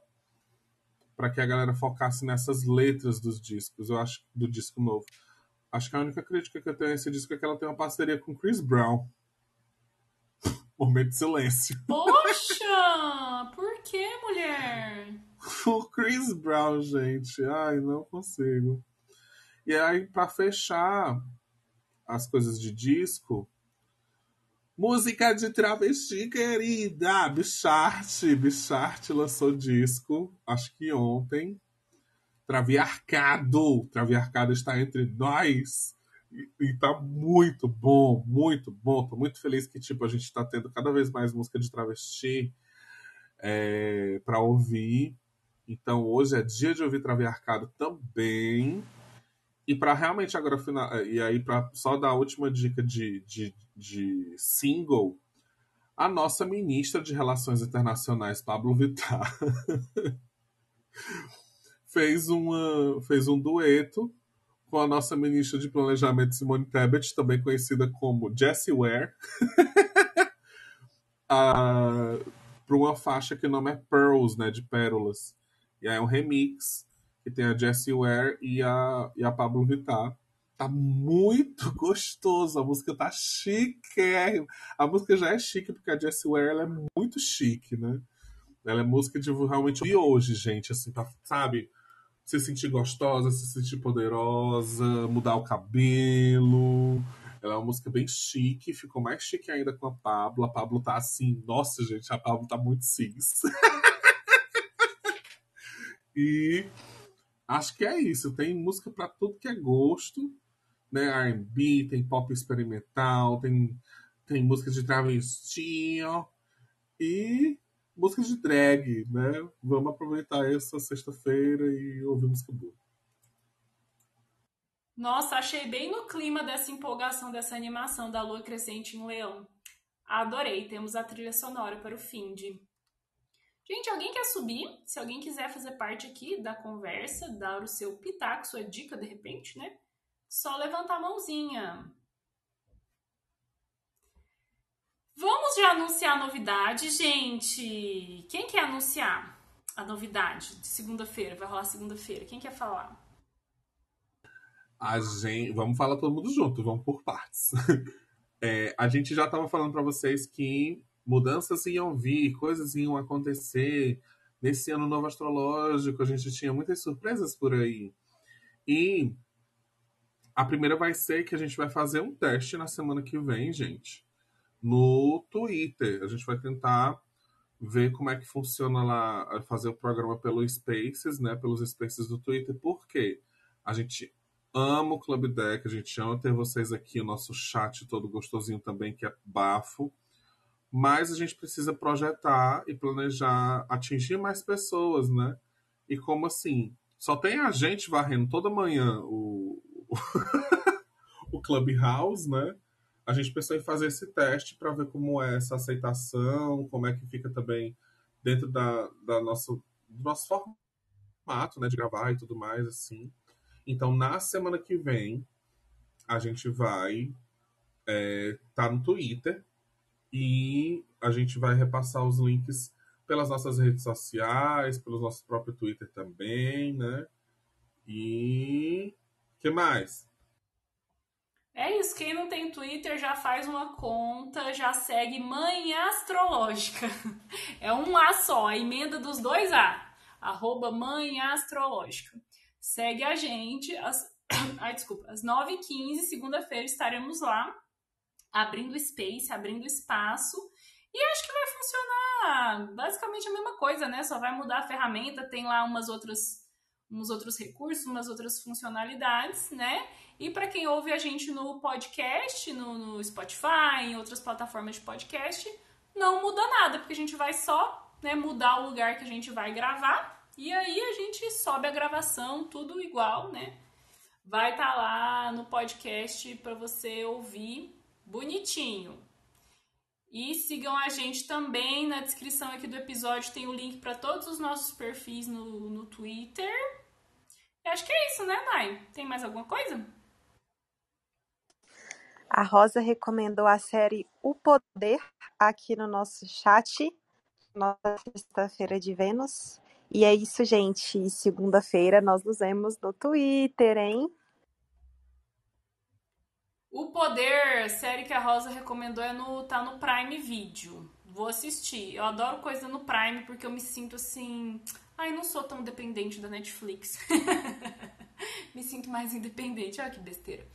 para que a galera focasse nessas letras dos discos, eu acho, do disco novo. Acho que a única crítica que eu tenho a esse disco é que ela tem uma parceria com Chris Brown. Momento de silêncio. Poxa! Por que, mulher? o Chris Brown, gente. Ai, não consigo. E aí, para fechar as coisas de disco, Música de travesti, querida. Bicharte. Bicharte lançou disco, acho que ontem. Traviarcado. Traviarcado está entre nós. E, e tá muito bom, muito bom. Tô muito feliz que, tipo, a gente tá tendo cada vez mais música de travesti é, para ouvir. Então, hoje é dia de ouvir Traviarcado também. E para realmente agora final, e aí para só dar a última dica de, de, de, single, a nossa ministra de Relações Internacionais, Pablo Vittar, fez, uma, fez um dueto com a nossa ministra de Planejamento, Simone Tebet, também conhecida como Jessie Ware, para uma faixa que o nome é Pearls, né, de pérolas. E aí é um remix que tem a Jessie Ware e a, e a Pablo Vittar. Tá muito gostoso, a música tá chique. A música já é chique porque a Jessie Ware ela é muito chique, né? Ela é música de realmente de hoje, gente, assim, pra, sabe? Se sentir gostosa, se sentir poderosa, mudar o cabelo. Ela é uma música bem chique, ficou mais chique ainda com a Pablo. A Pablo tá assim, nossa, gente, a Pablo tá muito cis. e Acho que é isso. Tem música para tudo que é gosto. né, R&B, tem pop experimental, tem, tem músicas de travestinho e músicas de drag, né? Vamos aproveitar essa sexta-feira e ouvir música boa. Nossa, achei bem no clima dessa empolgação dessa animação da lua crescente em Leão. Adorei, temos a trilha sonora para o fim de. Gente, alguém quer subir? Se alguém quiser fazer parte aqui da conversa, dar o seu pitaco, sua dica de repente, né? Só levantar a mãozinha. Vamos já anunciar a novidade, gente. Quem quer anunciar a novidade de segunda-feira? Vai rolar segunda-feira. Quem quer falar? A gente, vamos falar todo mundo junto, vamos por partes. É, a gente já estava falando para vocês que mudanças iam vir, coisas iam acontecer. Nesse ano novo astrológico, a gente tinha muitas surpresas por aí. E a primeira vai ser que a gente vai fazer um teste na semana que vem, gente, no Twitter. A gente vai tentar ver como é que funciona lá, fazer o programa pelo Spaces, né? Pelos Spaces do Twitter. Por quê? A gente ama o Club Deck, a gente ama ter vocês aqui, o nosso chat todo gostosinho também, que é bafo. Mas a gente precisa projetar e planejar atingir mais pessoas, né? E como assim? Só tem a gente varrendo toda manhã o, o Clubhouse, né? A gente pensou em fazer esse teste para ver como é essa aceitação, como é que fica também dentro da, da nossa, do nosso formato, né? De gravar e tudo mais, assim. Então, na semana que vem, a gente vai estar é, tá no Twitter e a gente vai repassar os links pelas nossas redes sociais, pelo nosso próprio Twitter também, né? E que mais? É isso, quem não tem Twitter já faz uma conta, já segue Mãe Astrológica. É um A só, a emenda dos dois A. Arroba Mãe Astrológica segue a gente. Às, ai, desculpa, às 9h15, segunda-feira, estaremos lá, abrindo space, abrindo espaço. E acho que vai funcionar basicamente a mesma coisa, né? Só vai mudar a ferramenta, tem lá umas outras, uns outros recursos, umas outras funcionalidades, né? E para quem ouve a gente no podcast, no, no Spotify, em outras plataformas de podcast, não muda nada, porque a gente vai só né, mudar o lugar que a gente vai gravar e aí a gente sobe a gravação, tudo igual, né? Vai estar tá lá no podcast para você ouvir bonitinho. E sigam a gente também na descrição aqui do episódio, tem o link para todos os nossos perfis no, no Twitter. E acho que é isso, né, Nai? Tem mais alguma coisa? A Rosa recomendou a série O Poder aqui no nosso chat, nossa sexta-feira de Vênus. E é isso, gente. Segunda-feira nós nos vemos no Twitter, hein? O Poder, série que a Rosa recomendou, é no, tá no Prime Video. Vou assistir. Eu adoro coisa no Prime porque eu me sinto assim. Ai, não sou tão dependente da Netflix. me sinto mais independente. Olha que besteira.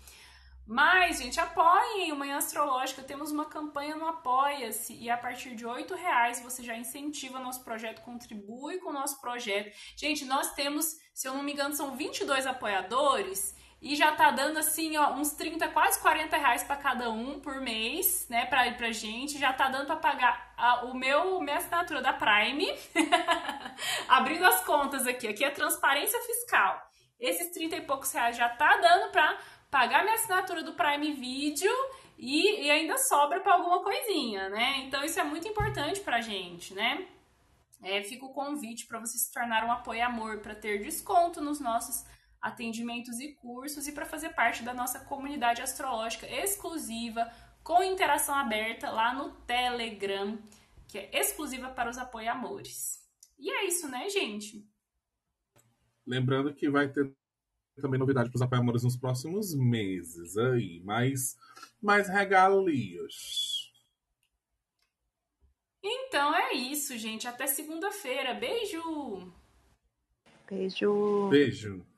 Mas, gente, apoiem o Manhã Astrológica. Temos uma campanha no Apoia-se e a partir de R$ reais você já incentiva nosso projeto, contribui com o nosso projeto. Gente, nós temos, se eu não me engano, são 22 apoiadores e já tá dando assim, ó, uns 30, quase 40 reais para cada um por mês, né, pra, pra gente. Já tá dando para pagar a, o meu, minha assinatura da Prime. Abrindo as contas aqui, aqui é transparência fiscal. Esses 30 e poucos reais já tá dando para pagar minha assinatura do Prime Video e, e ainda sobra para alguma coisinha, né? Então isso é muito importante pra gente, né? É, fica o convite para você se tornar um apoio amor para ter desconto nos nossos atendimentos e cursos e para fazer parte da nossa comunidade astrológica exclusiva com interação aberta lá no Telegram, que é exclusiva para os apoiamores. E é isso, né, gente? Lembrando que vai ter também novidade para os apoiadores nos próximos meses aí, mais, mais regalias. Então é isso, gente. Até segunda-feira. Beijo! Beijo! Beijo!